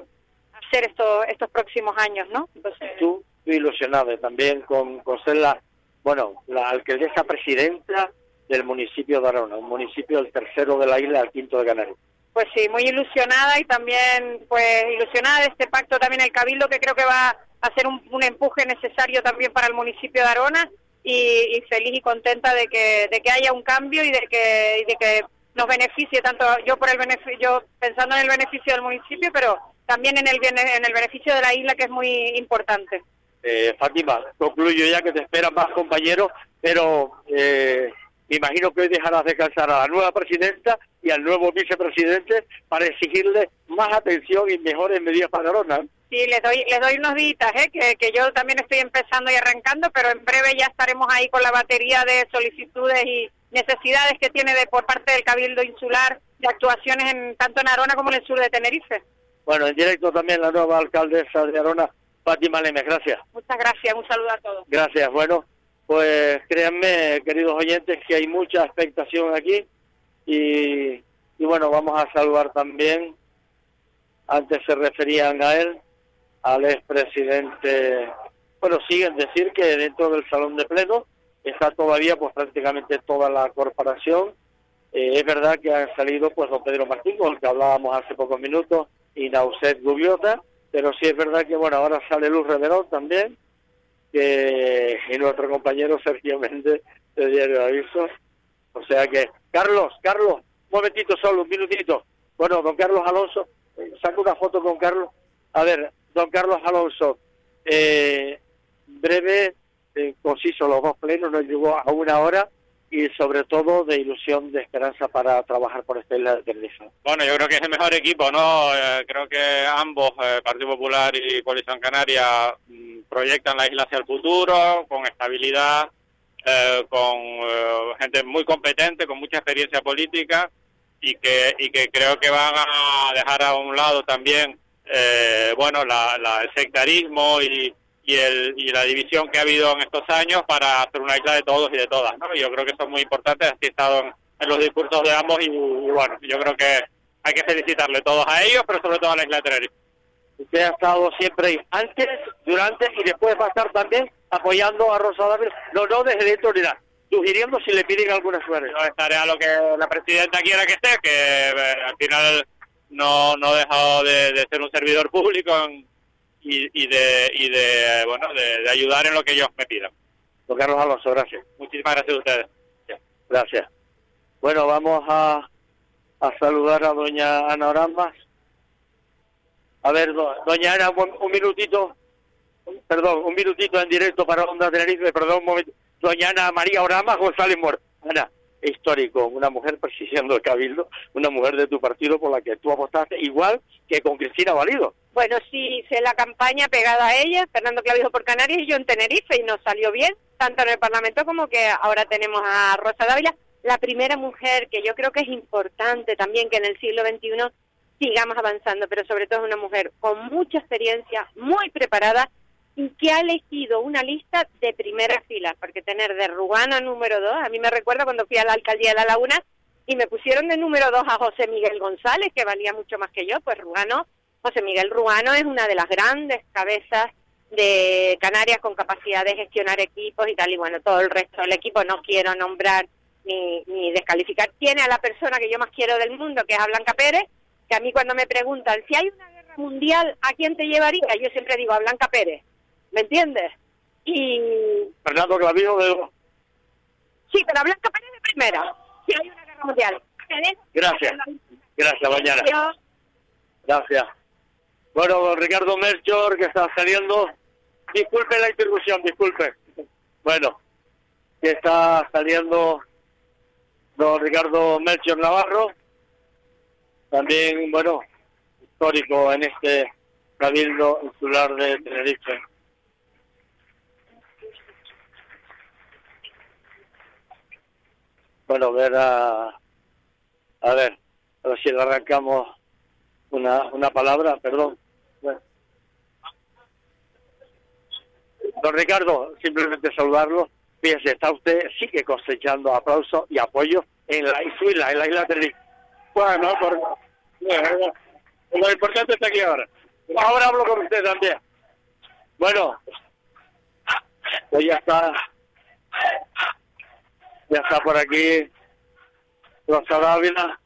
hacer estos, estos próximos años, ¿no? Entonces... Tú, tú ilusionado también con, con ser la, bueno, la alcaldesa presidenta del municipio de Arona, un municipio del tercero de la isla, al quinto de Canarias. Pues sí, muy ilusionada y también pues ilusionada de este pacto también el Cabildo que creo que va a ser un, empuje necesario también para el municipio de Arona y, feliz y contenta de que, de que haya un cambio y de que, y de que nos beneficie tanto yo por el beneficio, pensando en el beneficio del municipio, pero también en el, en el beneficio de la isla que es muy importante. Eh, Fátima, concluyo ya que te esperan más compañeros, pero eh, me imagino que hoy dejarás descansar a la nueva presidenta y al nuevo vicepresidente para exigirle más atención y mejores medidas para Arona. Sí, les doy, les doy unos días, ¿eh? que, que yo también estoy empezando y arrancando, pero en breve ya estaremos ahí con la batería de solicitudes y necesidades que tiene de por parte del Cabildo Insular de actuaciones en, tanto en Arona como en el sur de Tenerife. Bueno, en directo también la nueva alcaldesa de Arona, Fátima Lemes, gracias. Muchas gracias, un saludo a todos. Gracias, bueno, pues créanme, queridos oyentes, que hay mucha expectación aquí y, bueno, vamos a saludar también, antes se referían a él, al expresidente, bueno, siguen decir que dentro del salón de pleno está todavía pues prácticamente toda la corporación. Eh, es verdad que han salido pues don Pedro Martín, con el que hablábamos hace pocos minutos, y Nauset Gubiota, pero sí es verdad que bueno, ahora sale Luz Reverón también, que y nuestro compañero Sergio Méndez de Diario Aviso. O sea que, Carlos, Carlos, un momentito solo, un minutito. Bueno, don Carlos Alonso, saco una foto con Carlos. A ver, don Carlos Alonso, eh, breve, eh, conciso los dos plenos, nos llegó a una hora y sobre todo de ilusión, de esperanza para trabajar por esta isla Tenerife. Bueno, yo creo que es el mejor equipo, ¿no? Eh, creo que ambos, eh, Partido Popular y Coalición Canaria, mm, proyectan la isla hacia el futuro, con estabilidad, eh, con gente muy competente, con mucha experiencia política y que, y que creo que van a dejar a un lado también, bueno, la, la, el sectarismo y y, el, y la división que ha habido en estos años para hacer una isla de todos y de todas. ¿no? Yo creo que eso es muy importante, así he estado en, los discursos de ambos y, bueno, yo creo que hay que felicitarle todos a ellos, pero sobre todo a la isla de Tenerife. Usted ha estado siempre ahí, antes, durante y después va a estar también apoyando a Rosa David, no, no desde dentro ni nada, sugiriendo si le piden alguna suerte. Yo estaré a lo que la presidenta quiera que esté, que eh, al final no, no he dejado de, de ser un servidor público en, y, de, y de, bueno, de, ayudar en lo que ellos me pidan. Don Carlos Alonso, gracias. Muchísimas gracias a ustedes. Gracias. Bueno, vamos a, a saludar a doña Ana Oramas. A ver, doña Ana, un, minutito, perdón, un minutito en directo para Onda Tenerife, perdón un momento. Doña María Oramas González Mor. Ana, histórico, una mujer presidiendo el Cabildo, una mujer de tu partido por la que tú apostaste, igual que con Cristina Valido. Bueno, sí, hice la campaña pegada a ella, Fernando Clavijo por Canarias y yo en Tenerife, y nos salió bien, tanto en el Parlamento como que ahora tenemos a Rosa Dávila, la primera mujer que yo creo que es importante también que en el siglo XXI sigamos avanzando, pero sobre todo es una mujer con mucha experiencia, muy preparada y que ha elegido una lista de primera fila, porque tener de Rugano número dos, a mí me recuerda cuando fui a la alcaldía de La Laguna y me pusieron de número dos a José Miguel González, que valía mucho más que yo, pues Rugano, José Miguel Rugano es una de las grandes cabezas de Canarias con capacidad de gestionar equipos y tal, y bueno, todo el resto del equipo no quiero nombrar ni, ni descalificar. Tiene a la persona que yo más quiero del mundo, que es a Blanca Pérez, que a mí cuando me preguntan si hay una guerra mundial, ¿a quién te llevaría? Yo siempre digo a Blanca Pérez ¿me entiendes? Y... Fernando Clavijo de... Sí, pero Blanca Pérez de primera, si hay una guerra mundial. Gracias, gracias, mañana. Gracias. Bueno, don Ricardo Melchor, que está saliendo, disculpe la interrupción, disculpe. Bueno, que está saliendo don Ricardo Melchor Navarro, también, bueno, histórico en este cabildo insular de Tenerife. Bueno, ver a, a ver, a ver si le arrancamos una, una palabra, perdón. Don Ricardo, simplemente saludarlo. Fíjese, está usted sigue cosechando aplausos y apoyo en la isla, en la isla de Bueno, por, lo importante está aquí ahora. Ahora hablo con usted también. Bueno, pues ya está ya está por aquí Rosa Dávila,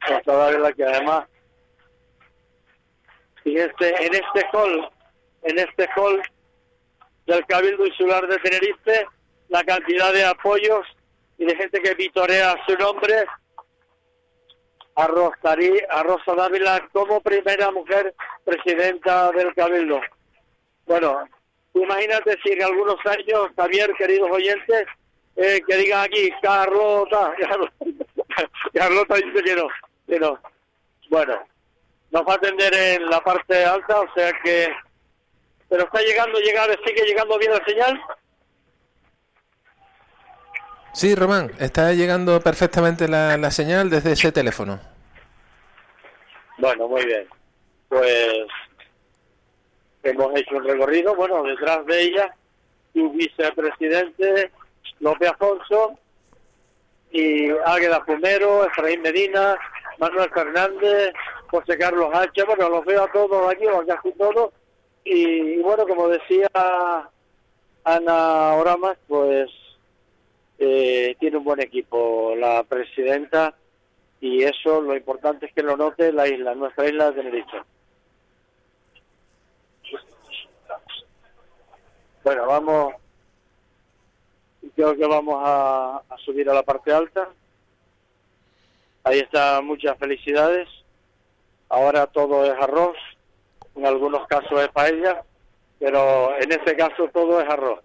Rosa Dávila que además y este, en este hall, en este hall del Cabildo Insular de Tenerife, la cantidad de apoyos y de gente que vitorea su nombre a, Rosarí, a Rosa Dávila como primera mujer presidenta del Cabildo. Bueno, imagínate si en algunos años, Javier, queridos oyentes, eh, que digan aquí Carlota, Carlota dice que no, que no. Bueno, nos va a atender en la parte alta, o sea que, pero está llegando, llegar, sigue llegando bien la señal. Sí, Román, está llegando perfectamente la, la señal desde ese teléfono. Bueno, muy bien. Pues hemos hecho un recorrido, bueno, detrás de ella, su vicepresidente López Afonso y Águeda Fumero, Efraín Medina, Manuel Fernández, José Carlos H. Bueno, los veo a todos aquí, o casi todos. Y, bueno, como decía Ana Oramas, pues eh, tiene un buen equipo la presidenta y eso lo importante es que lo note la isla, nuestra isla de Tenerife. Bueno, vamos creo que vamos a, subir a la parte alta. Ahí está, muchas felicidades. ahora todo es arroz, en algunos casos es paella, pero en este caso todo es arroz.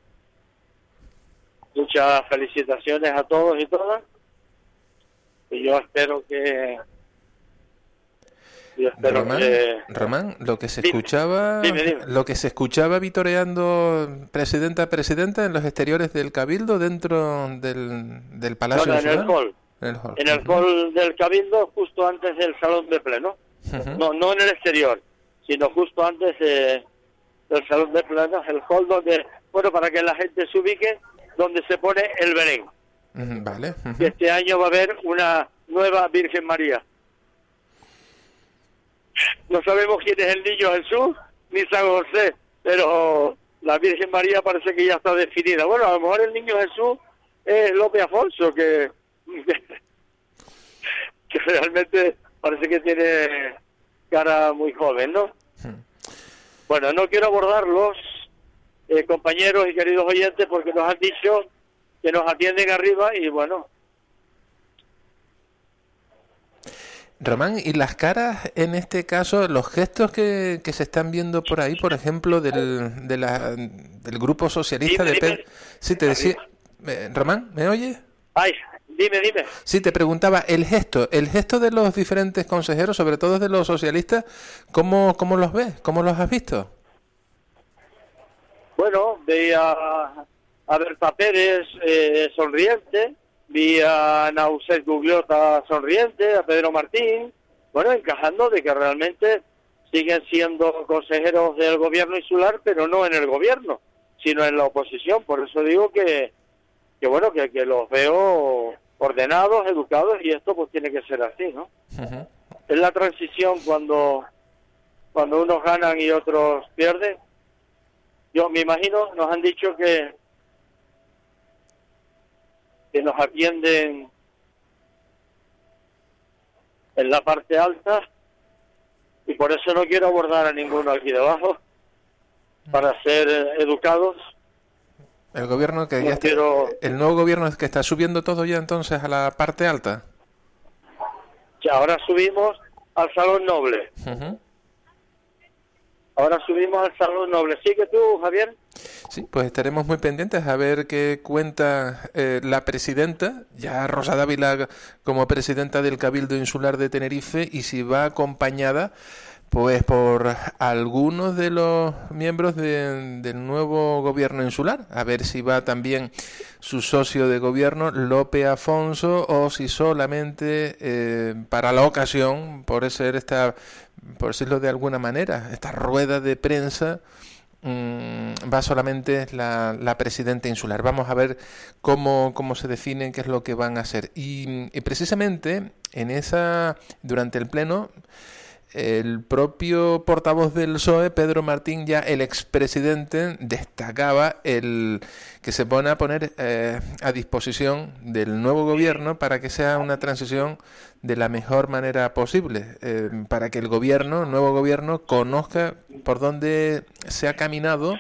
Muchas felicitaciones a todos y todas. Y yo espero que yo espero Román, que Román, lo que se Dime, escuchaba, dime, dime. lo que se escuchaba vitoreando presidenta a presidenta en los exteriores del Cabildo dentro del, del Palacio no, en el hall. En el hall. En el hall del Cabildo, justo antes del salón de pleno. No, no en el exterior, sino justo antes eh, del salón de pleno, el hall donde, bueno, para que la gente se ubique, donde se pone el Belén. Vale. ujú. Y este año va a haber una nueva Virgen María. No sabemos quién es el niño Jesús ni San José, pero la Virgen María parece que ya está definida. Bueno, a lo mejor el niño Jesús es López Afonso, que, que realmente parece que tiene cara muy joven, ¿no? Bueno, no quiero abordarlos, eh, compañeros y queridos oyentes, porque nos han dicho que nos atienden arriba y bueno, Román, y las caras, en este caso, los gestos que, que se están viendo por ahí, por ejemplo, del, de la- del grupo socialista Dime, de. Pedro... Sí, te decía... eh, Román, ¿me oye? Ay, dime, dime. Sí, te preguntaba, el gesto, el gesto de los diferentes consejeros, sobre todo de los socialistas, ¿cómo, cómo los ves? ¿Cómo los has visto? Bueno, veía a Berta Pérez eh, sonriente, vi a Nauset Gugliota sonriente, a Pedro Martín, bueno, encajando de que realmente siguen siendo consejeros del gobierno insular, pero no en el gobierno, sino en la oposición. Por eso digo que, que bueno, que, que los veo ordenados, educados, y esto pues tiene que ser así, ¿no? Es la transición cuando, cuando unos ganan y otros pierden. Yo me imagino, nos han dicho que, que nos atienden en la parte alta y por eso no quiero abordar a ninguno aquí debajo para ser eh, educados. El gobierno que No ya está- quiero- el nuevo gobierno es que está subiendo todo ya entonces a la parte alta. Que ahora subimos al Salón Noble. Ahora subimos al Salón Noble. ¿Sigue tú, Javier? Sí, pues estaremos muy pendientes a ver qué cuenta eh, la presidenta, ya Rosa Dávila como presidenta del Cabildo Insular de Tenerife, y si va acompañada pues por algunos de los miembros de- del nuevo gobierno insular, a ver si va también su socio de gobierno, Lope Afonso, o si solamente eh, para la ocasión, por ser esta, por decirlo de alguna manera, esta rueda de prensa, mm, va solamente la, la presidenta insular. Vamos a ver cómo, cómo se definen, qué es lo que van a hacer. Y, y precisamente en esa, durante el pleno, el propio portavoz del PSOE, Pedro Martín, ya el expresidente, destacaba el que se pone a poner eh, a disposición del nuevo gobierno para que sea una transición de la mejor manera posible, eh, para que el gobierno, el nuevo gobierno, conozca por dónde se ha caminado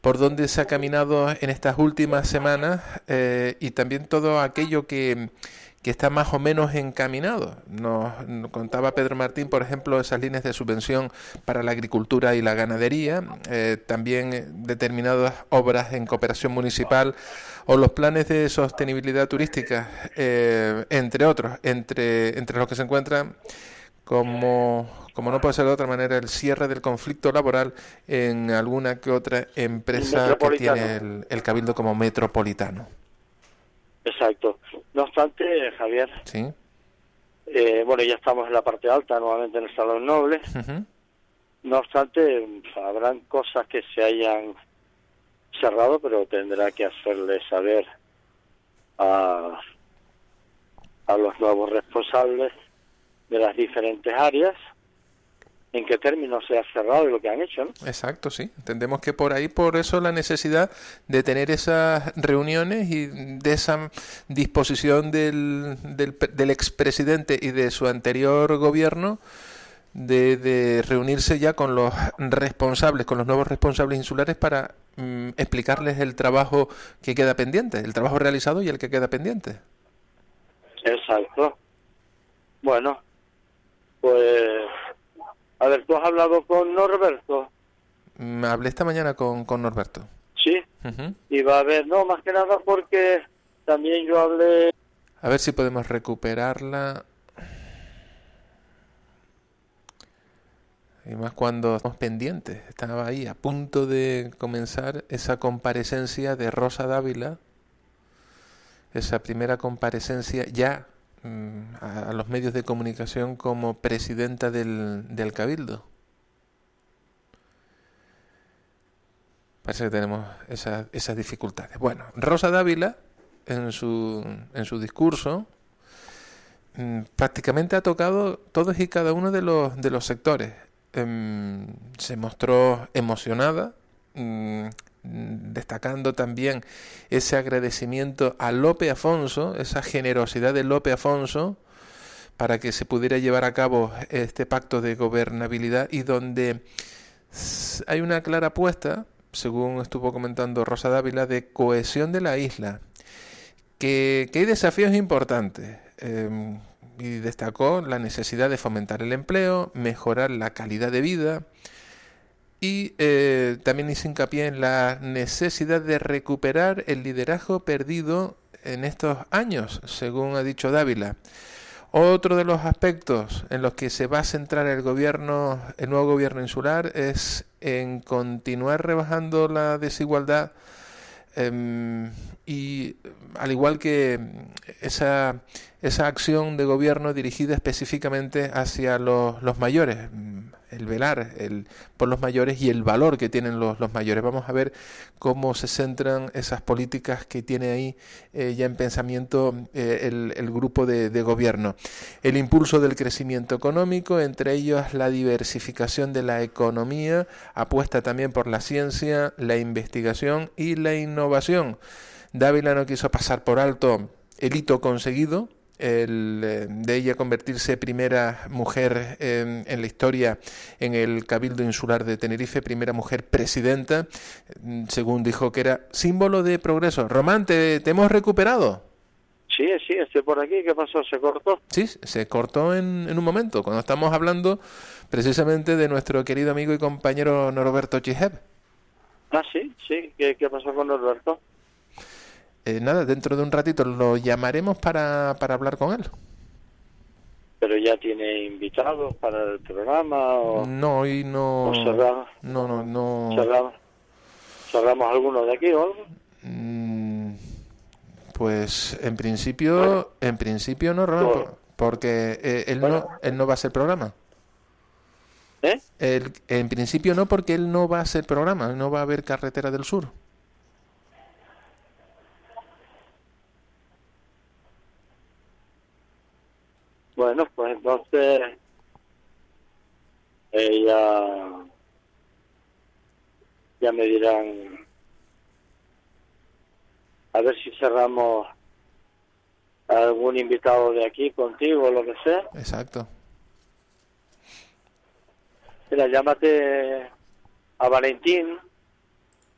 por dónde se ha caminado en estas últimas semanas eh, y también todo aquello que, que está más o menos encaminado. Nos, contaba Pedro Martín, por ejemplo, esas líneas de subvención para la agricultura y la ganadería, eh, también determinadas obras en cooperación municipal o los planes de sostenibilidad turística, eh, entre otros, entre, entre los que se encuentran como, como no puede ser de otra manera, el cierre del conflicto laboral en alguna que otra empresa que tiene el, el cabildo como metropolitano. Exacto. No obstante, Javier, ¿Sí? eh, bueno, ya estamos en la parte alta, nuevamente en el Salón Noble. No obstante, habrán cosas que se hayan cerrado, pero tendrá que hacerle saber a, a los nuevos responsables de las diferentes áreas en qué términos se ha cerrado y lo que han hecho, ¿no? Exacto, sí. Entendemos que por ahí, por eso la necesidad de tener esas reuniones y de esa disposición del, del, del expresidente y de su anterior gobierno de, de reunirse ya con los responsables, con los nuevos responsables insulares para mm, explicarles el trabajo que queda pendiente, el trabajo realizado y el que queda pendiente. Exacto. Bueno, pues A ver, ¿tú has hablado con Norberto? Me hablé esta mañana con, con Norberto. Sí. Y va a haber, no, más que nada porque también yo hablé, A ver si podemos recuperarla. Y más cuando estamos pendientes. Estaba ahí a punto de comenzar esa comparecencia de Rosa Dávila. Esa primera comparecencia ya mm, a, a los medios de comunicación como presidenta del, del Cabildo. Parece que tenemos esas, esas dificultades. Bueno, Rosa Dávila, en su, en su discurso, mm, prácticamente ha tocado todos y cada uno de los, de los sectores. Em, se mostró emocionada, mm, destacando también ese agradecimiento a Lope Afonso, esa generosidad de Lope Afonso, para que se pudiera llevar a cabo este pacto de gobernabilidad y donde hay una clara apuesta, según estuvo comentando Rosa Dávila, de cohesión de la isla, que, hay desafíos importantes. eh, y destacó la necesidad de fomentar el empleo, mejorar la calidad de vida y eh, también hizo hincapié en la necesidad de recuperar el liderazgo perdido en estos años, según ha dicho Dávila. Otro de los aspectos en los que se va a centrar el gobierno, el nuevo gobierno insular, es en continuar rebajando la desigualdad em, y al igual que esa, esa acción de gobierno dirigida específicamente hacia los, los mayores, mm, el velar el, por los mayores y el valor que tienen los, los mayores. Vamos a ver cómo se centran esas políticas que tiene ahí eh, ya en pensamiento eh, el, el grupo de, de gobierno. El impulso del crecimiento económico, entre ellos la diversificación de la economía, apuesta también por la ciencia, la investigación y la innovación. Dávila no quiso pasar por alto el hito conseguido, el, eh, de ella convertirse primera mujer eh, en la historia en el Cabildo Insular de Tenerife, primera mujer presidenta, mm, según dijo que era símbolo de progreso. Román, ¿te, te hemos recuperado? sí, sí, estoy por aquí, ¿qué pasó? ¿Se cortó? Sí, se cortó en, en un momento, cuando estamos hablando precisamente de nuestro querido amigo y compañero Norberto Chijeb. Ah, sí, sí, ¿qué, qué pasó con Norberto? Eh, nada, dentro de un ratito lo llamaremos para, para hablar con él. ¿Pero ya tiene invitados para el programa o, No, hoy no. o cerramos, No, no, no. cerramos, cerramos alguno de aquí o algo? Mm, Pues en principio, en principio no, por- porque eh, él no, él no va a hacer programa. ¿Eh? Él- en principio no, porque él no va a hacer programa, no va a haber carretera del sur. Bueno, pues entonces eh, ya, me dirán a ver si cerramos algún invitado de aquí contigo o lo que sea. Exacto. Mira, llámate a Valentín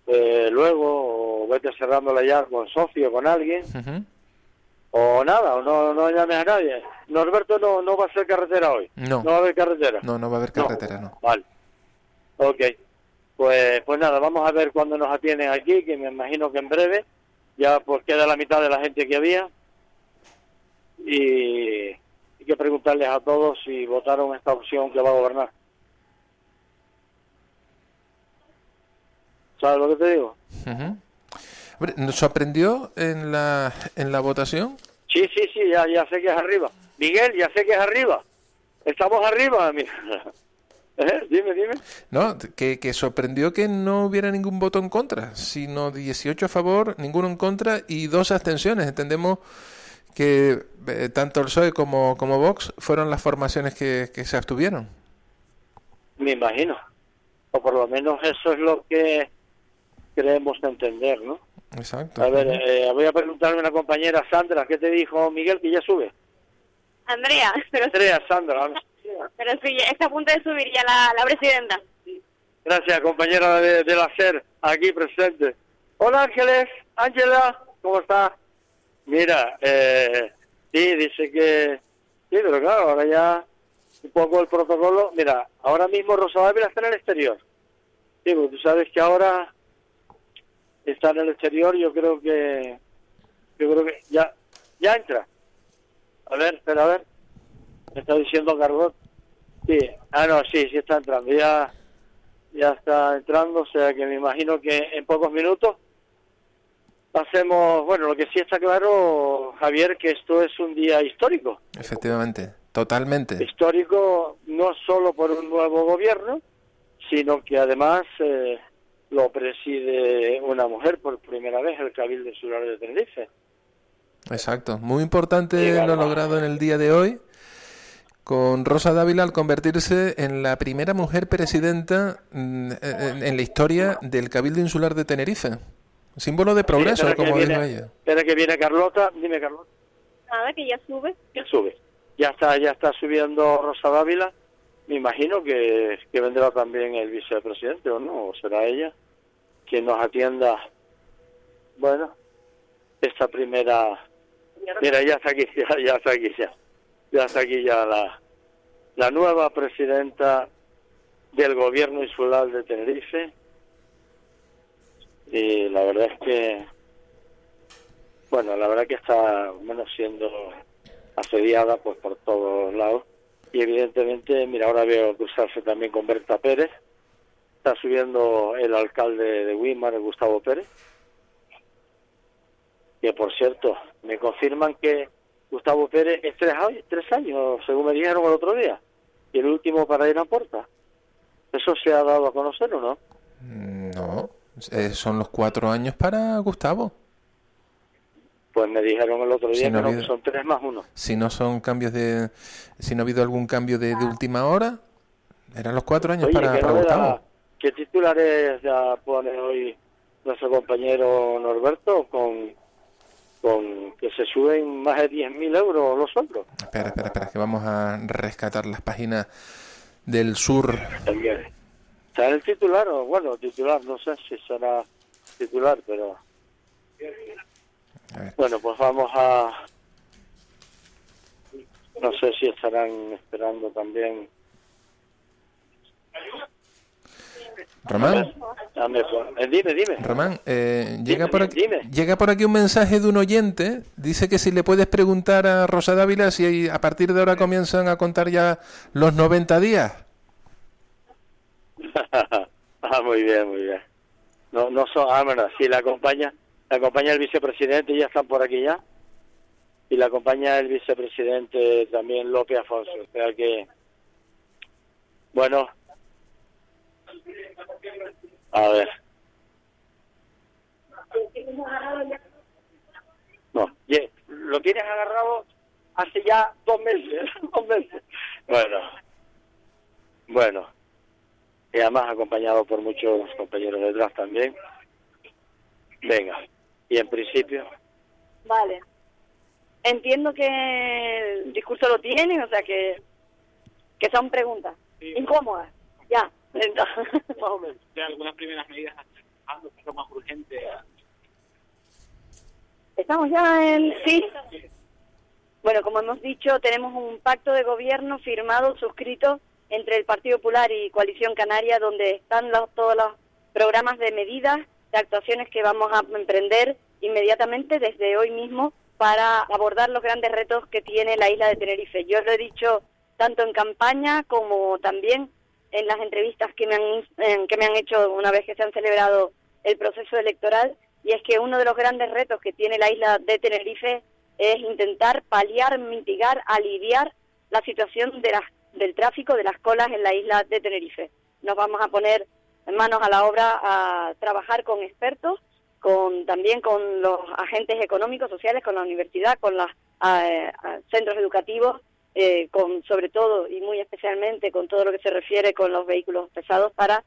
eh, luego o vete cerrándola ya con Sofía o con alguien Ujú. O nada, o no, no llames a nadie. Norberto no, no va a hacer carretera hoy. No. No va a haber carretera. No, no va a haber carretera, no. Vale. Ok. Pues, pues nada, vamos a ver cuándo nos atienden aquí, que me imagino que en breve. Ya pues queda la mitad de la gente que había. Y hay que preguntarles a todos si votaron esta opción que va a gobernar. ¿Sabes lo que te digo? Hombre, ¿Nos sorprendió en la, en la votación? Sí, sí, sí, ya, ya sé que es arriba. Miguel, ya sé que es arriba. Estamos arriba, mira. ¿Eh? Dime, dime. No, que, que sorprendió que no hubiera ningún voto en contra, sino 18 a favor, ninguno en contra y dos abstenciones. Entendemos que eh, tanto el PSOE como, como Vox fueron las formaciones que, que se abstuvieron. Me imagino. O por lo menos eso es lo que creemos entender, ¿no? Exacto. A ver, eh, voy a preguntarle a una compañera, Sandra, ¿qué te dijo Miguel que ya sube? Andrea, pero, Andrea, Sandra. pero sí, está a punto de subir ya la, la presidenta. Gracias, compañera de, de la SER, aquí presente. Hola, Ángeles. Ángela, ¿cómo está? Mira, eh, sí, dice que... Sí, pero claro, ahora ya un poco el protocolo. Mira, ahora mismo Rosa Dávila está en el exterior. Digo, tú sabes que ahora está en el exterior, yo creo que yo creo que ya ya entra. A ver, espera, a ver. Me está diciendo Carbot. Sí, ah, no, sí, sí está entrando. Ya, ya está entrando, o sea que me imagino que en pocos minutos pasemos. Bueno, lo que sí está claro, Javier, que esto es un día histórico. Efectivamente, totalmente. Histórico no solo por un nuevo gobierno, sino que además eh, lo preside una mujer por primera vez, el Cabildo Insular de Tenerife. Exacto, muy importante lo logrado en el día de hoy con Rosa Dávila al convertirse en la primera mujer presidenta mm, en, la historia del Cabildo Insular de Tenerife. Símbolo de progreso, como dijo ella. Espera que viene Carlota, dime Carlota. Nada, que ya sube. Ya sube. Ya está, ya está subiendo Rosa Dávila. Me imagino que, que vendrá también el vicepresidente, ¿o no? ¿O será ella quien nos atienda, bueno, esta primera Mira, ya está aquí, ya, está aquí, ya. Ya está aquí ya la, la nueva presidenta del gobierno insular de Tenerife. Y la verdad es que, bueno, la verdad que está menos siendo asediada pues por todos lados. Y evidentemente, mira, ahora veo cruzarse también con Berta Pérez. Está subiendo el alcalde de Weimar, Gustavo Pérez que por cierto, me confirman que Gustavo Pérez es tres, tres años, según me dijeron el otro día, y el último para ir a puerta. ¿Eso se ha dado a conocer o no? Mm, no, eh, son los cuatro años para Gustavo. Pues me dijeron el otro día que, son tres más uno. Si no son cambios de, si no ha habido algún cambio de, última hora, eran los cuatro años para, Gustavo. ¿Qué titulares ya pone hoy nuestro compañero Norberto con con que se suben más de 10.000 euros los sueldos. Espera, espera, espera, que vamos a rescatar las páginas del sur. ¿Está en el titular o, bueno, titular, no sé si será titular, pero... Bueno, pues vamos a... No sé si estarán esperando también Román. Eh, dime, dime. Román, eh, llega, por aquí, llega por aquí un mensaje de un oyente. Dice que si le puedes preguntar a Rosa Dávila si a partir de ahora comienzan a contar ya los 90 días. ah, muy bien, muy bien. No, no son, ah, bueno, sí, la acompaña, la acompaña el vicepresidente, ya están por aquí ya. Y la acompaña el vicepresidente también López Afonso. O sea que, bueno, a ver. No, lo tienes agarrado hace ya dos meses, dos meses. Bueno, bueno, y además acompañado por muchos compañeros detrás también. Venga, y en principio. Vale. Entiendo que el discurso lo tienen, o sea que, que son preguntas incómodas. Ya. de algunas primeras medidas que más urgente. Estamos ya en... Sí. Bueno, como hemos dicho, tenemos un pacto de gobierno firmado, suscrito entre el Partido Popular y Coalición Canaria, donde están los, todos los programas de medidas, de actuaciones que vamos a emprender inmediatamente desde hoy mismo para abordar los grandes retos que tiene la isla de Tenerife. Yo lo he dicho tanto en campaña como también en las entrevistas que me han que me han hecho una vez que se han celebrado el proceso electoral y es que uno de los grandes retos que tiene la isla de Tenerife es intentar paliar, mitigar, aliviar la situación de las, del tráfico de las colas en la isla de Tenerife. Nos vamos a poner manos a la obra a trabajar con expertos, con también con los agentes económicos, sociales, con la universidad, con los centros educativos eh, con sobre todo y muy especialmente con todo lo que se refiere con los vehículos pesados para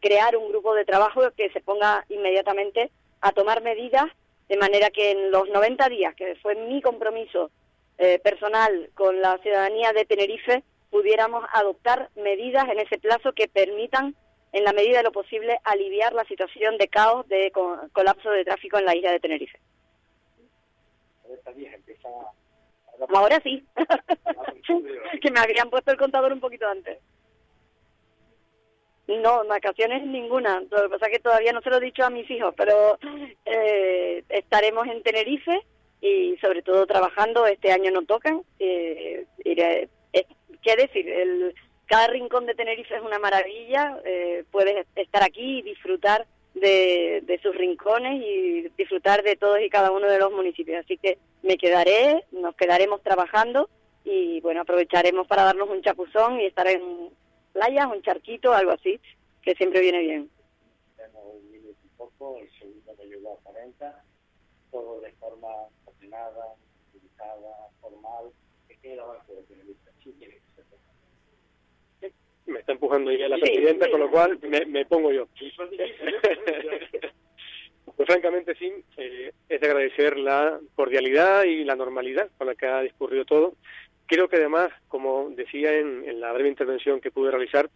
crear un grupo de trabajo que se ponga inmediatamente a tomar medidas de manera que en los 90 días, que fue mi compromiso eh, personal con la ciudadanía de Tenerife, pudiéramos adoptar medidas en ese plazo que permitan, en la medida de lo posible, aliviar la situación de caos, de colapso de tráfico en la isla de Tenerife. Ahora sí. que me habían puesto el contador un poquito antes. No, vacaciones ninguna. Lo que pasa es que todavía no se lo he dicho a mis hijos, pero eh, estaremos en Tenerife y sobre todo trabajando. Este año no tocan. Eh, iré, eh, ¿Qué decir? El, cada rincón de Tenerife es una maravilla. Eh, puedes estar aquí y disfrutar de, sus rincones y disfrutar de todos y cada uno de los municipios. Así que me quedaré, nos quedaremos trabajando y bueno, aprovecharemos para darnos un chapuzón y estar en playas, un charquito, algo así, que siempre viene bien. Tenemos un minuto y poco, el segundo me llegó a 40, todo de forma ordenada, civilizada, formal, que queda avance de Tenerife. Tiene me está empujando ya la presidenta, con lo cual me, me pongo yo. pues francamente sí, eh, es de agradecer la cordialidad y la normalidad con la que ha discurrido todo. Creo que además, como decía en, en la breve intervención que pude realizar,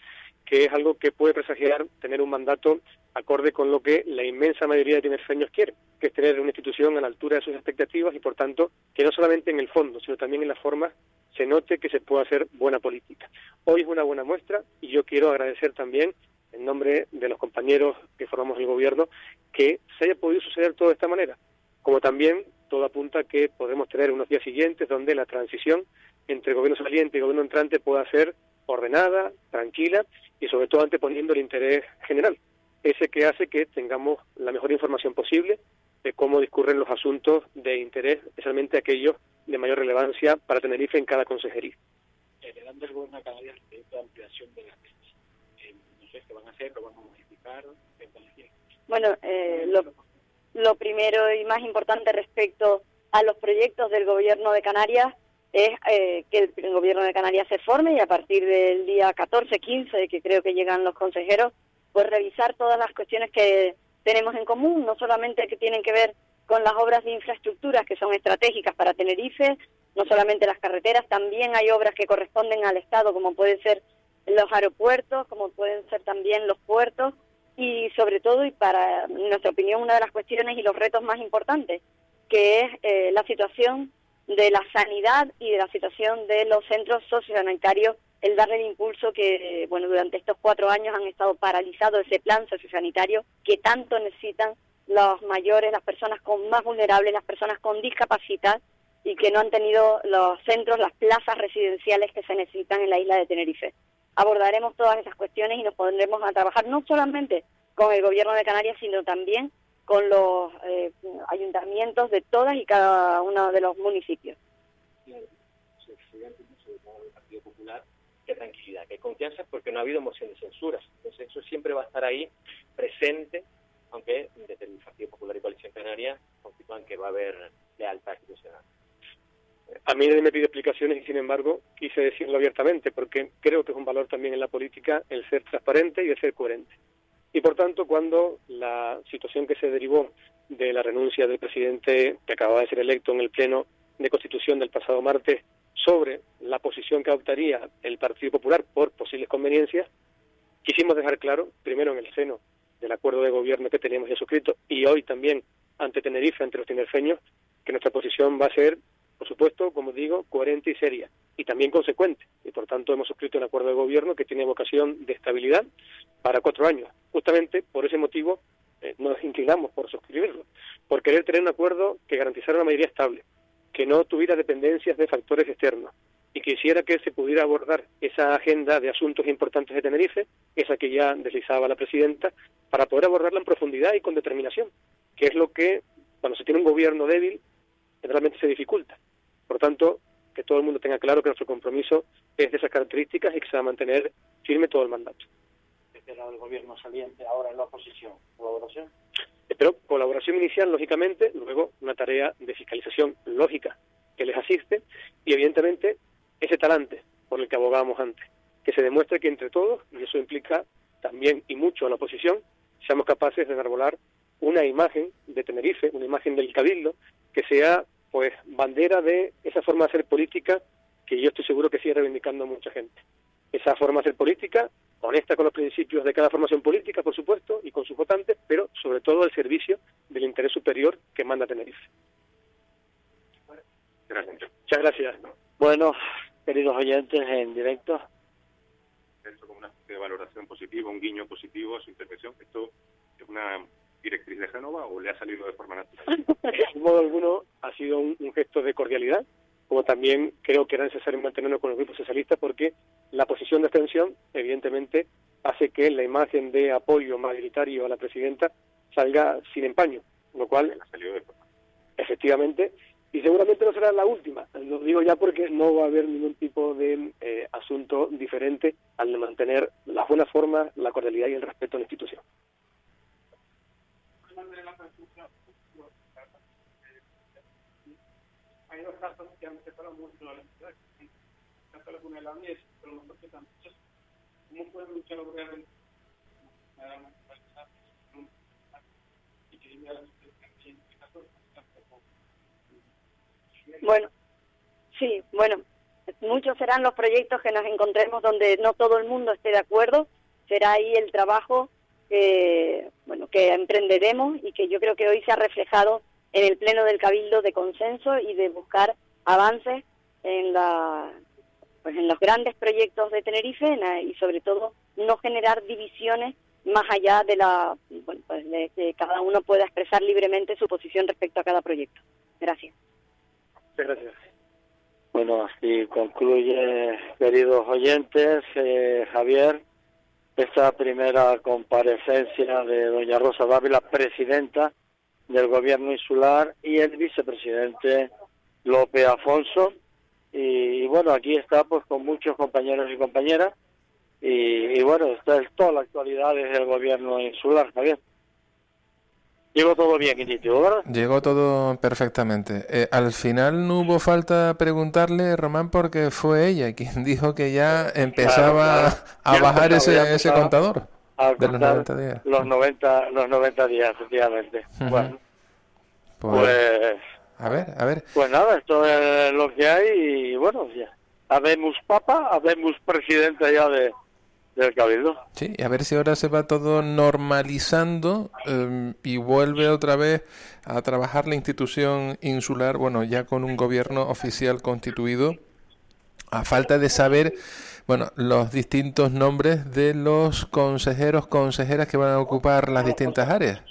que es algo que puede presagiar tener un mandato acorde con lo que la inmensa mayoría de tinerfeños quiere, que es tener una institución a la altura de sus expectativas y, por tanto, que no solamente en el fondo, sino también en la forma se note que se puede hacer buena política. Hoy es una buena muestra y yo quiero agradecer también, en nombre de los compañeros que formamos el gobierno, que se haya podido suceder todo de esta manera. Como también todo apunta a que podremos tener unos días siguientes donde la transición entre gobierno saliente y gobierno entrante pueda ser ordenada, tranquila y sobre todo anteponiendo el interés general, ese que hace que tengamos la mejor información posible de cómo discurren los asuntos de interés, especialmente aquellos de mayor relevancia para Tenerife en cada consejería. Heredando el gobierno de Canarias de ampliación de las eh, no sé qué van a hacer, lo van a modificar, Bueno, eh, lo, lo primero y más importante respecto a los proyectos del gobierno de Canarias es eh, que el, gobierno de Canarias se forme y a partir del día 14, 15, que creo que llegan los consejeros, pues revisar todas las cuestiones que tenemos en común, no solamente que tienen que ver con las obras de infraestructuras que son estratégicas para Tenerife, no solamente las carreteras, también hay obras que corresponden al Estado, como pueden ser los aeropuertos, como pueden ser también los puertos, y sobre todo, y para nuestra opinión, una de las cuestiones y los retos más importantes, que es eh, la situación de la sanidad y de la situación de los centros sociosanitarios, el darle el impulso que, bueno, durante estos cuatro años han estado paralizados ese plan sociosanitario que tanto necesitan los mayores, las personas con más vulnerables, las personas con discapacidad y que no han tenido los centros, las plazas residenciales que se necesitan en la isla de Tenerife. Abordaremos todas esas cuestiones y nos pondremos a trabajar no solamente con el gobierno de Canarias, sino también con los eh, ayuntamientos de todas y cada uno de los municipios. Partido Popular, qué tranquilidad, qué confianza, porque no ha habido moción de censura. Entonces eso siempre va a estar ahí presente, aunque desde el Partido Popular y Coalición Canaria confirman que va a haber lealtad institucional. A mí nadie me pide explicaciones y, sin embargo, quise decirlo abiertamente, porque creo que es un valor también en la política el ser transparente y el ser coherente. Y por tanto, cuando la situación que se derivó de la renuncia del presidente que acababa de ser electo en el Pleno de Constitución del pasado martes sobre la posición que adoptaría el Partido Popular por posibles conveniencias, quisimos dejar claro, primero en el seno del acuerdo de gobierno que teníamos ya suscrito y hoy también ante Tenerife, ante los tinerfeños, que nuestra posición va a ser, por supuesto, como digo, coherente y seria y también consecuente. Y por tanto hemos suscrito un acuerdo de gobierno que tiene vocación de estabilidad para cuatro años. Justamente por ese motivo eh, nos inclinamos por suscribirlo, por querer tener un acuerdo que garantizara una mayoría estable, que no tuviera dependencias de factores externos y que hiciera que se pudiera abordar esa agenda de asuntos importantes de Tenerife, esa que ya deslizaba la presidenta, para poder abordarla en profundidad y con determinación, que es lo que cuando se tiene un gobierno débil realmente se dificulta. Por tanto, que todo el mundo tenga claro que nuestro compromiso es de esas características y que se va a mantener firme todo el mandato. Desde el gobierno saliente, ahora en la oposición, ¿colaboración? Pero colaboración inicial, lógicamente, luego una tarea de fiscalización lógica que les asiste y, evidentemente, ese talante por el que abogábamos antes, que se demuestre que entre todos, y eso implica también y mucho a la oposición, seamos capaces de enarbolar una imagen de Tenerife, una imagen del Cabildo, que sea pues bandera de esa forma de hacer política que yo estoy seguro que sigue reivindicando mucha gente. Esa forma de hacer política, honesta con los principios de cada formación política, por supuesto, y con sus votantes, pero sobre todo al servicio del interés superior que manda Tenerife. Gracias. Muchas gracias. Bueno, queridos oyentes en directo. Esto como una especie de valoración positiva, un guiño positivo a su intervención. ¿Esto es una directriz de Génova o le ha salido de forma natural? De modo alguno ha sido un, un gesto de cordialidad, como también creo que era necesario mantenerlo con los grupos socialistas porque la posición de abstención, evidentemente, hace que la imagen de apoyo mayoritario a la presidenta salga sin empaño, lo cual, efectivamente, y seguramente no será la última. Lo digo ya porque no va a haber ningún tipo de eh, asunto diferente al de mantener las buenas formas, la cordialidad y el respeto a la institución. Hay dos casos que han separado mucho a la ciudad, tanto la cuna de la mies, pero los que están ¿Cómo pueden luchar obreros y que Bueno, sí, bueno, muchos serán los proyectos que nos encontremos donde no todo el mundo esté de acuerdo. Será ahí el trabajo que, bueno, que emprenderemos y que yo creo que hoy se ha reflejado en el pleno del Cabildo de consenso y de buscar avances en la pues en los grandes proyectos de Tenerife y sobre todo no generar divisiones más allá de la bueno, pues de que cada uno pueda expresar libremente su posición respecto a cada proyecto. Gracias. Muchas gracias. Bueno, así concluye, queridos oyentes, eh, Javier, esta primera comparecencia de doña Rosa Dávila, presidenta del gobierno insular, y el vicepresidente López Afonso. Y, bueno, aquí está pues con muchos compañeros y compañeras. Y, y bueno, esta es toda la actualidad desde el gobierno insular, Javier. Llegó todo bien, Initio, ¿verdad? Llegó todo perfectamente. Eh, al final no hubo falta preguntarle, Román, porque fue ella quien dijo que ya empezaba a bajar ese, ese contador de los 90 días. Los 90, los 90 días, efectivamente. Bueno, Pues, pues, a ver, a ver. pues nada, esto es lo que hay y bueno, ya. Habemos papa, habemos presidente ya de, del Cabildo. Sí, y a ver si ahora se va todo normalizando eh, y vuelve otra vez a trabajar la institución insular, bueno, ya con un gobierno oficial constituido, a falta de saber, bueno, los distintos nombres de los consejeros, consejeras que van a ocupar las distintas áreas.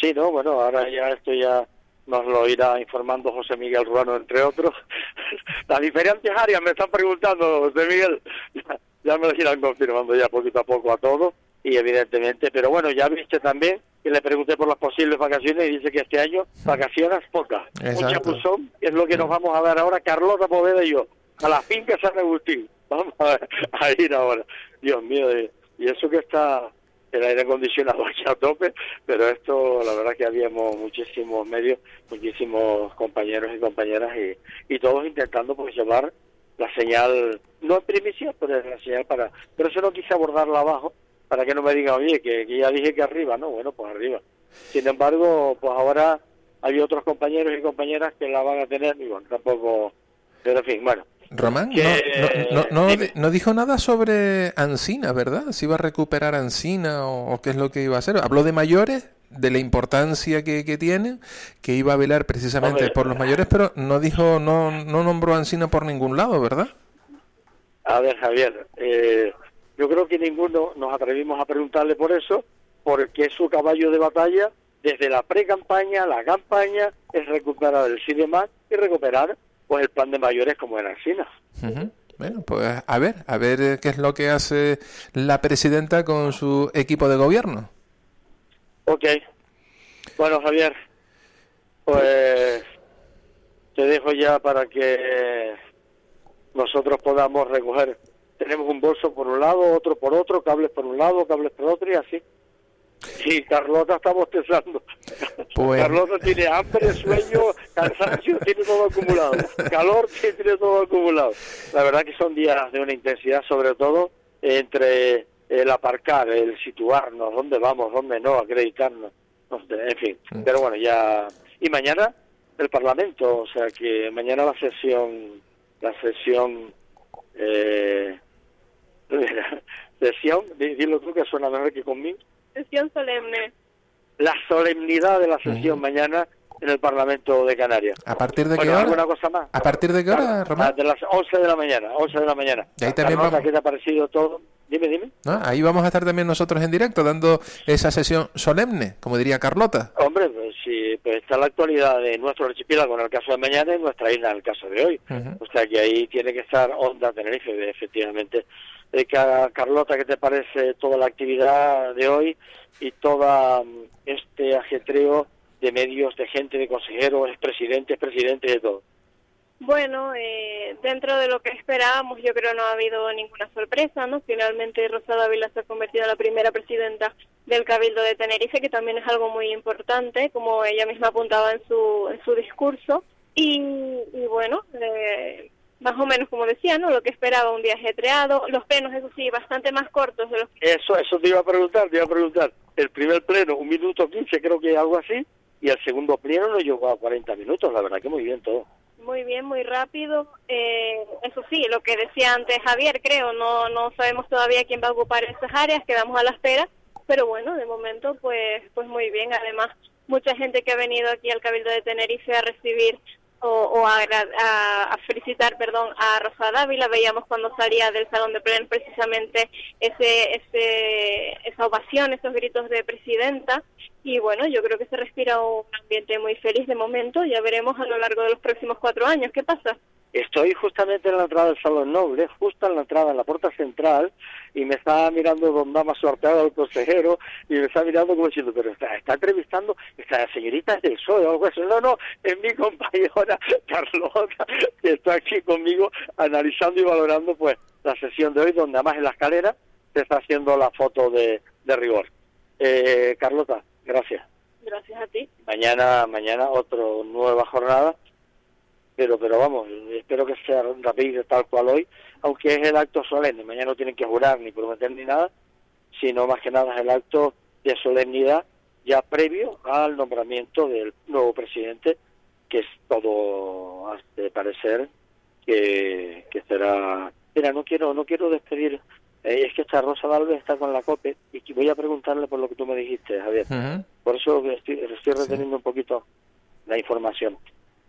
Sí, no, bueno, ahora ya esto ya nos lo irá informando José Miguel Ruano, entre otros. Las diferentes áreas me están preguntando, José Miguel, ya, ya me lo irán confirmando ya poquito a poco a todos, y evidentemente, pero bueno, ya viste también que le pregunté por las posibles vacaciones y dice que este año vacaciones pocas. Un chapuzón, es lo que nos vamos a dar ahora, Carlota Poveda y yo, a la finca San Agustín. Vamos a, a ir ahora. Dios mío, y- eso que está el aire acondicionado aquí a tope, pero esto la verdad que habíamos muchísimos medios, muchísimos compañeros y compañeras y, y todos intentando pues llevar la señal, no en primicia, pero la señal para, pero eso no quise abordarla abajo para que no me digan, oye, que, que ya dije que arriba, no, bueno, pues arriba. Sin embargo, pues ahora hay otros compañeros y compañeras que la van a tener y bueno, tampoco, pero en fin, bueno. Román, no, Que- no, no, no, di- no dijo nada sobre Ancina, ¿verdad? Si iba a recuperar Ancina o, o qué es lo que iba a hacer. Habló de mayores, de la importancia que, que tienen, que iba a velar precisamente Hombre. por los mayores, pero no dijo, no, no nombró a Ancina por ningún lado, ¿verdad? A ver, Javier, eh, yo creo que ninguno nos atrevimos a preguntarle por eso, porque es su caballo de batalla desde la pre-campaña, la campaña, es recuperar el CIDEMAC y recuperar pues el plan de mayores como en Alcina. Ujú. Bueno, pues a ver, a ver eh, qué es lo que hace la presidenta con su equipo de gobierno. Ok. Bueno, Javier, pues te dejo ya para que nosotros podamos recoger. Tenemos un bolso por un lado, otro por otro, cables por un lado, cables por otro y así. Y Carlota está bostezando. Pues- Carlota tiene hambre, sueño, cansancio, tiene todo acumulado. Calor, tiene todo acumulado. La verdad que son días de una intensidad, sobre todo entre el aparcar, el situarnos, dónde vamos, dónde no, acreditarnos. En fin, pero bueno, ya. Y mañana el Parlamento, o sea que mañana la sesión, la sesión, eh, sesión, di- dilo tú que suena mejor que conmigo Sesión solemne. La solemnidad de la sesión mañana en el Parlamento de Canarias. ¿A partir de qué Bueno, hora? ¿Alguna cosa más? ¿A partir de qué hora, Román? de las 11 de la mañana, 11 de la mañana. Y ahí también vamos- ¿qué te ha parecido todo? Dime, dime. ¿No? Ahí vamos a estar también nosotros en directo dando esa sesión solemne, como diría Carlota. Hombre, pues sí, pues está la actualidad de nuestro archipiélago en el caso de mañana y nuestra isla en el caso de hoy. O sea que ahí tiene que estar Onda Tenerife, efectivamente. Eh, Ca- Carlota, ¿qué te parece toda la actividad de hoy y toda mm, este ajetreo de medios, de gente, de consejeros, expresidentes, presidentes, de todo? Bueno, eh, dentro de lo que esperábamos, yo creo no ha habido ninguna sorpresa, ¿no? Finalmente Rosa Dávila se ha convertido en la primera presidenta del Cabildo de Tenerife, que también es algo muy importante, como ella misma apuntaba en su, en su discurso. Y, y bueno, eh, más o menos como decía, ¿no? Lo que esperaba, un día ajetreado, los plenos, eso sí, bastante más cortos de los Eso, eso te iba a preguntar, te iba a preguntar. El primer pleno, un minuto quince, creo que algo así, y el segundo pleno no llegó a 40 minutos, la verdad que muy bien todo. Muy bien, muy rápido. Eh, eso sí, lo que decía antes Javier, creo, no, no sabemos todavía quién va a ocupar esas áreas, quedamos a la espera, pero bueno, de momento pues, pues muy bien. Además, mucha gente que ha venido aquí al Cabildo de Tenerife a recibir o, o a, a- felicitar, perdón, a Rosa Dávila. Veíamos cuando salía del salón de pleno precisamente ese, ese, esa ovación, esos gritos de presidenta. Y bueno, yo creo que se respira un ambiente muy feliz de momento. Ya veremos a lo largo de los próximos cuatro años qué pasa. Estoy justamente en la entrada del Salón Noble, justo en la entrada, en la puerta central, y me está mirando don Dama Sorteado, el consejero, y me está mirando como diciendo, pero está, está entrevistando, esta señorita es del PSOE o algo así. No, no, es mi compañera Carlota, que está aquí conmigo analizando y valorando pues la sesión de hoy, donde además en la escalera se está haciendo la foto de, de rigor. Eh, Carlota, gracias. Gracias a ti. Mañana, mañana otra nueva jornada, pero pero vamos, espero que sea rápido tal cual hoy, aunque es el acto solemne. Mañana no tienen que jurar ni prometer ni nada, sino más que nada es el acto de solemnidad ya previo al nombramiento del nuevo presidente, que es todo hace parecer que, que será. Mira, no quiero no quiero despedir. eh, es que esta Rosa Valve está con la COPE y voy a preguntarle por lo que tú me dijiste, Javier. Por eso estoy, estoy reteniendo un poquito la información.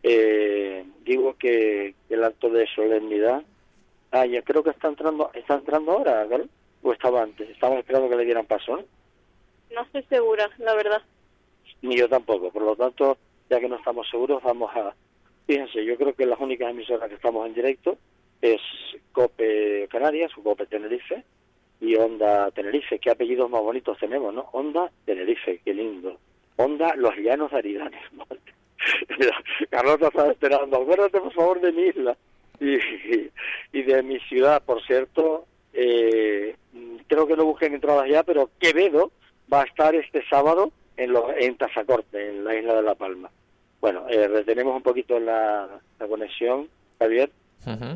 Eh, digo que el acto de solemnidad, ah, ya creo que está entrando, está entrando ahora, ¿verdad? O estaba antes, estamos esperando que le dieran paso, ¿no? No estoy segura, la verdad. Ni yo tampoco, por lo tanto, ya que no estamos seguros, vamos a... Fíjense, yo creo que las únicas emisoras que estamos en directo es COPE Canarias, o COPE Tenerife, y Onda Tenerife. ¿Qué apellidos más bonitos tenemos, no? Onda Tenerife, qué lindo. Onda Los Llanos de Aridanes. Mira, Carlota está esperando. Acuérdate, por favor, de mi isla y, de mi ciudad, por cierto. Eh, creo que no busquen entradas ya, pero Quevedo va a estar este sábado en, los, en Tazacorte, en la isla de La Palma. Bueno, eh, retenemos un poquito la conexión, Javier,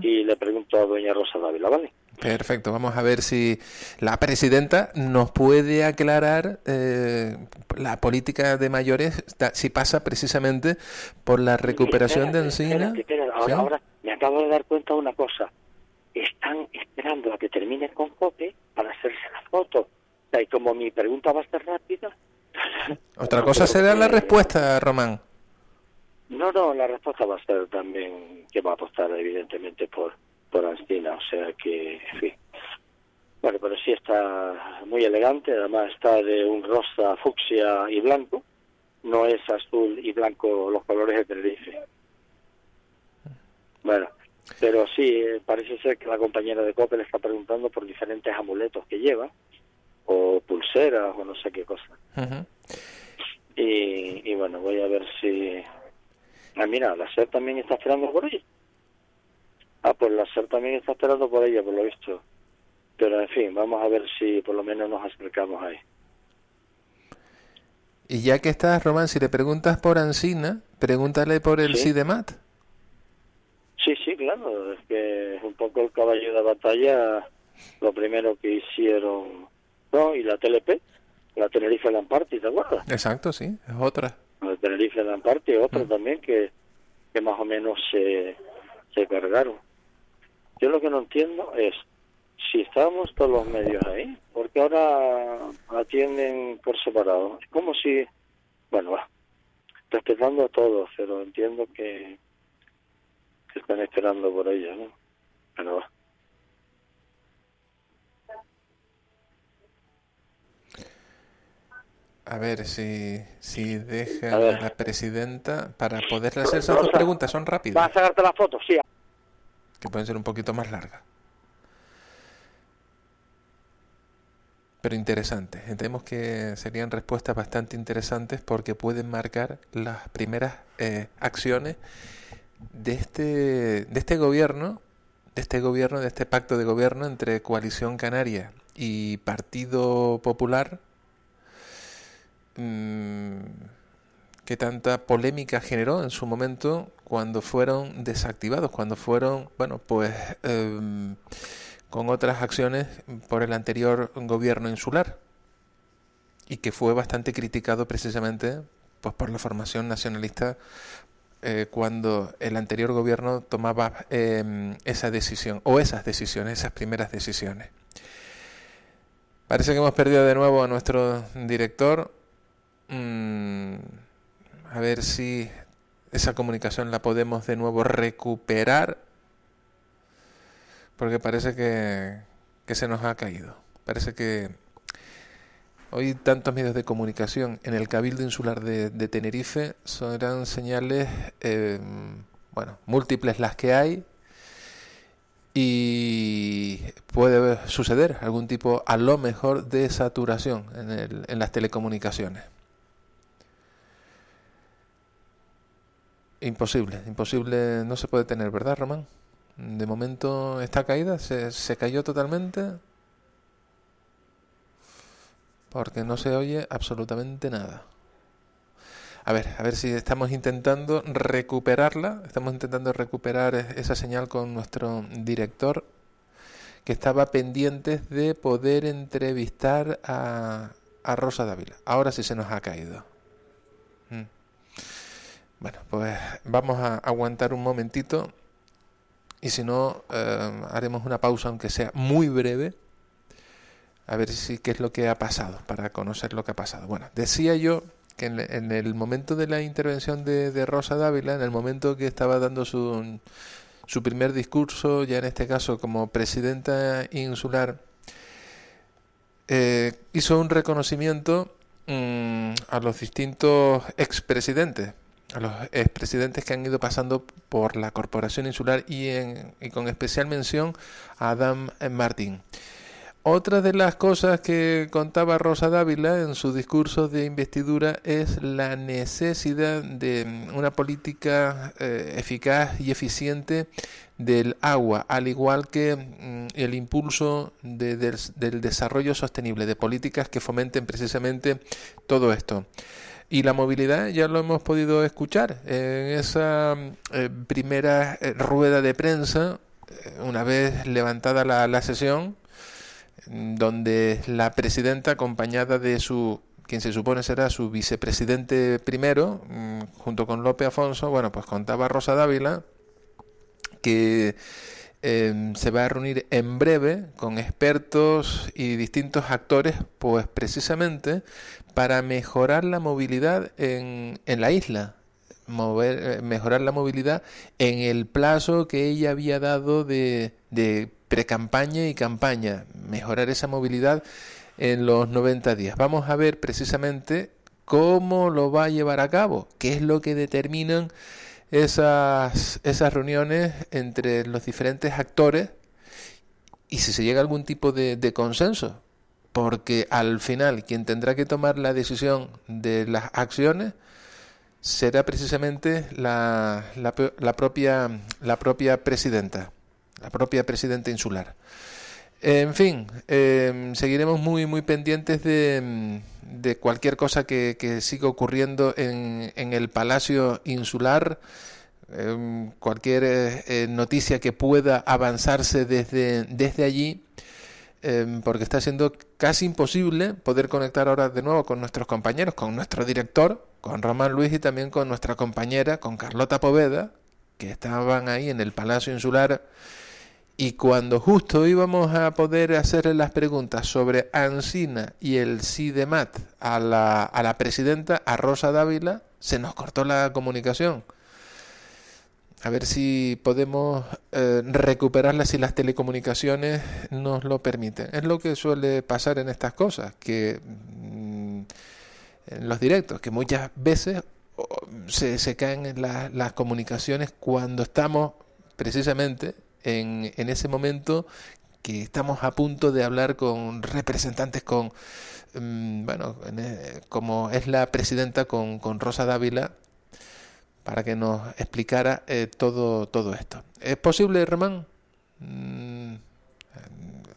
y le pregunto a doña Rosa Dávila, ¿vale? Perfecto, vamos a ver si la presidenta nos puede aclarar eh, la política de mayores, si pasa precisamente por la recuperación de Encina. Espérate, espérate, ahora, ¿Sí? ahora me acabo de dar cuenta de una cosa. Están esperando a que termine con Cope para hacerse la foto. Y como mi pregunta va a ser rápida, Otra cosa será la respuesta, Román. No, no, la respuesta va a ser también que va a apostar evidentemente por, por Ancina. O sea que, en fin. Bueno, pero sí está muy elegante, además está de un rosa, fucsia y blanco. No es azul y blanco los colores de Tenerife. Bueno, pero sí, eh, parece ser que la compañera de Cope le está preguntando por diferentes amuletos que lleva, o pulseras, o no sé qué cosa. Y, y bueno, voy a ver si... Ah, mira, la SER también está esperando por ella. Ah, pues la SER también está esperando por ella, por lo visto. Pero en fin, vamos a ver si por lo menos nos acercamos ahí. Y ya que estás, Román, si le preguntas por Ancina, pregúntale por el Sí. SIDEMAT. Sí, sí, claro, es que es un poco el caballo de batalla, lo primero que hicieron, ¿no? Y la TLP, la Tenerife Lamparty, ¿te acuerdas? Exacto, sí, es otra. La Tenerife Lamparty, otro también que, que más o menos se, se cargaron. Yo lo que no entiendo es, si estábamos todos los medios ahí, porque ahora atienden por separado? Es como si, bueno, va. respetando a todos, pero entiendo que, que están esperando por ella, ¿no? Pero va. A ver si, si deja A la presidenta para poderle hacer esas dos preguntas. Son rápidas. ¿Vas a sacarte la foto? Sí. que pueden ser un poquito más largas. Pero interesantes. Entendemos que serían respuestas bastante interesantes porque pueden marcar las primeras eh, acciones de este, de este gobierno, de este gobierno, de este pacto de gobierno entre Coalición Canaria y Partido Popular, mm, que tanta polémica generó en su momento cuando fueron desactivados, cuando fueron, bueno, pues em, con otras acciones por el anterior gobierno insular y que fue bastante criticado precisamente pues por la formación nacionalista eh, cuando el anterior gobierno tomaba em, esa decisión o esas decisiones, esas primeras decisiones. Parece que hemos perdido de nuevo a nuestro director. Mm, a ver si esa comunicación la podemos de nuevo recuperar. Porque parece que, que se nos ha caído. Parece que hoy tantos medios de comunicación en el Cabildo Insular de, Tenerife serán señales, eh, bueno, múltiples las que hay. Y puede suceder algún tipo, a lo mejor, de saturación en, el, en las telecomunicaciones. Imposible, imposible, no se puede tener, ¿verdad, Román? De momento está caída, se, se cayó totalmente. Porque no se oye absolutamente nada. A ver, a ver si estamos intentando recuperarla. Estamos intentando recuperar e- esa señal con nuestro director que estaba pendiente de poder entrevistar a, a Rosa Dávila. Ahora sí se nos ha caído. Bueno, pues vamos a aguantar un momentito y si no, eh, haremos una pausa, aunque sea muy breve, a ver si qué es lo que ha pasado, para conocer lo que ha pasado. Bueno, decía yo que en, el momento de la intervención de, Rosa Dávila, en el momento que estaba dando su, su primer discurso, ya en este caso como presidenta insular, eh, hizo un reconocimiento mm, a los distintos expresidentes, a los expresidentes que han ido pasando por la Corporación Insular y, en, y con especial mención a Adam Martín. Otra de las cosas que contaba Rosa Dávila en su discurso de investidura es la necesidad de mm, una política eh, eficaz y eficiente del agua, al igual que mm, el impulso de- del, del desarrollo sostenible, de políticas que fomenten precisamente todo esto. Y la movilidad ya lo hemos podido escuchar. En esa eh, primera eh, rueda de prensa, eh, una vez levantada la, la sesión, donde la presidenta, acompañada de su, quien se supone será su vicepresidente primero, mm, junto con López Afonso, bueno, pues contaba Rosa Dávila que eh, se va a reunir en breve con expertos y distintos actores, pues precisamente para mejorar la movilidad en, en la isla, mover, eh, mejorar la movilidad en el plazo que ella había dado de, de precampaña y campaña, mejorar esa movilidad en los 90 días. Vamos a ver precisamente cómo lo va a llevar a cabo, qué es lo que determinan esas, esas reuniones entre los diferentes actores y si se llega a algún tipo de, de consenso, porque al final quien tendrá que tomar la decisión de las acciones será precisamente la, la, la propia, la propia presidenta, la propia presidenta insular. En fin, eh, seguiremos muy muy pendientes de, mm, de cualquier cosa que, siga ocurriendo en, en el Palacio Insular, eh, cualquier eh, eh, noticia que pueda avanzarse desde, desde allí, porque está siendo casi imposible poder conectar ahora de nuevo con nuestros compañeros, con nuestro director, con Román Luis y también con nuestra compañera, con Carlota Poveda, que estaban ahí en el Palacio Insular Y cuando justo íbamos a poder hacerle las preguntas sobre Ansina y el SIDEMAT a la, a la presidenta, a Rosa Dávila, se nos cortó la comunicación. A ver si podemos eh, recuperarla si las telecomunicaciones nos lo permiten. Es lo que suele pasar en estas cosas, que mm, en los directos, que muchas veces se, se caen en las comunicaciones cuando estamos precisamente en, en ese momento que estamos a punto de hablar con representantes con, mm, bueno, eh, como es la presidenta con, Rosa Dávila, para que nos explicara eh, todo, todo esto. ¿Es posible, Román? Mm,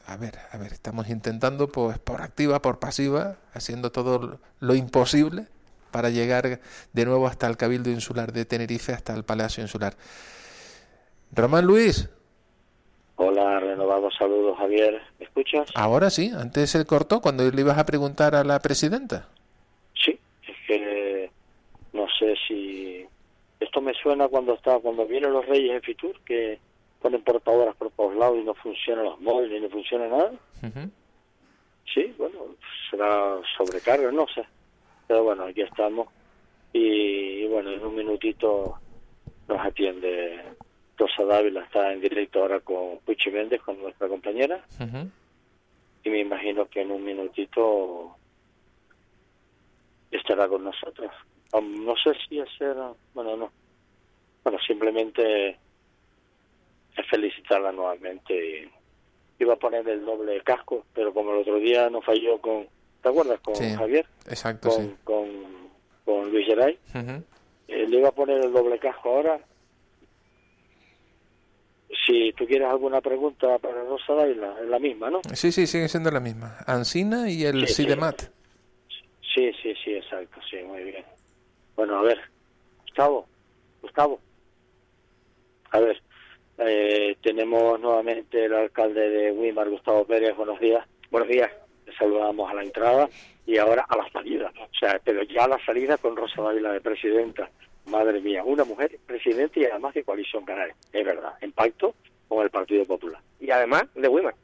a ver, a ver, estamos intentando pues por activa, por pasiva, haciendo todo lo imposible para llegar de nuevo hasta el Cabildo Insular de Tenerife, hasta el Palacio Insular. Román Luis. Hola, renovados saludos, Javier. ¿Me escuchas? Ahora sí, antes se cortó cuando le ibas a preguntar a la presidenta. Sí, es que no sé si esto me suena cuando está cuando vienen los reyes en Fitur que ponen portadoras por todos lados y no funcionan los móviles, y no funciona nada. Sí, bueno, será sobrecarga, no sé. Pero bueno, aquí estamos y, y bueno, en un minutito nos atiende Rosa Dávila está en directo ahora con Puchi Méndez, con nuestra compañera. Y me imagino que en un minutito estará con nosotros. No sé si hacer, bueno, no. Bueno, simplemente es felicitarla nuevamente. Iba a poner el doble casco, pero como el otro día no falló con, ¿te acuerdas? Con Sí, Javier, Exacto, con, sí. con, con Luis Geray. Eh, le iba a poner el doble casco ahora. Si tú quieres alguna pregunta para Rosa Dávila, es la misma, ¿no? Sí, sí, sigue siendo la misma. Ansina y el Sí, sí. SIDEMAT. Sí, sí, sí, exacto, sí, muy bien. Bueno, a ver, Gustavo, Gustavo. A ver, eh, tenemos nuevamente el alcalde de Wimar, Gustavo Pérez, buenos días. Buenos días. Le saludamos a la entrada y ahora a la salida. O sea, pero ya a la salida con Rosa Dávila de presidenta. Madre mía, una mujer presidenta y además de coalición canaria. Es verdad, en pacto con el Partido Popular. y además de Wimar.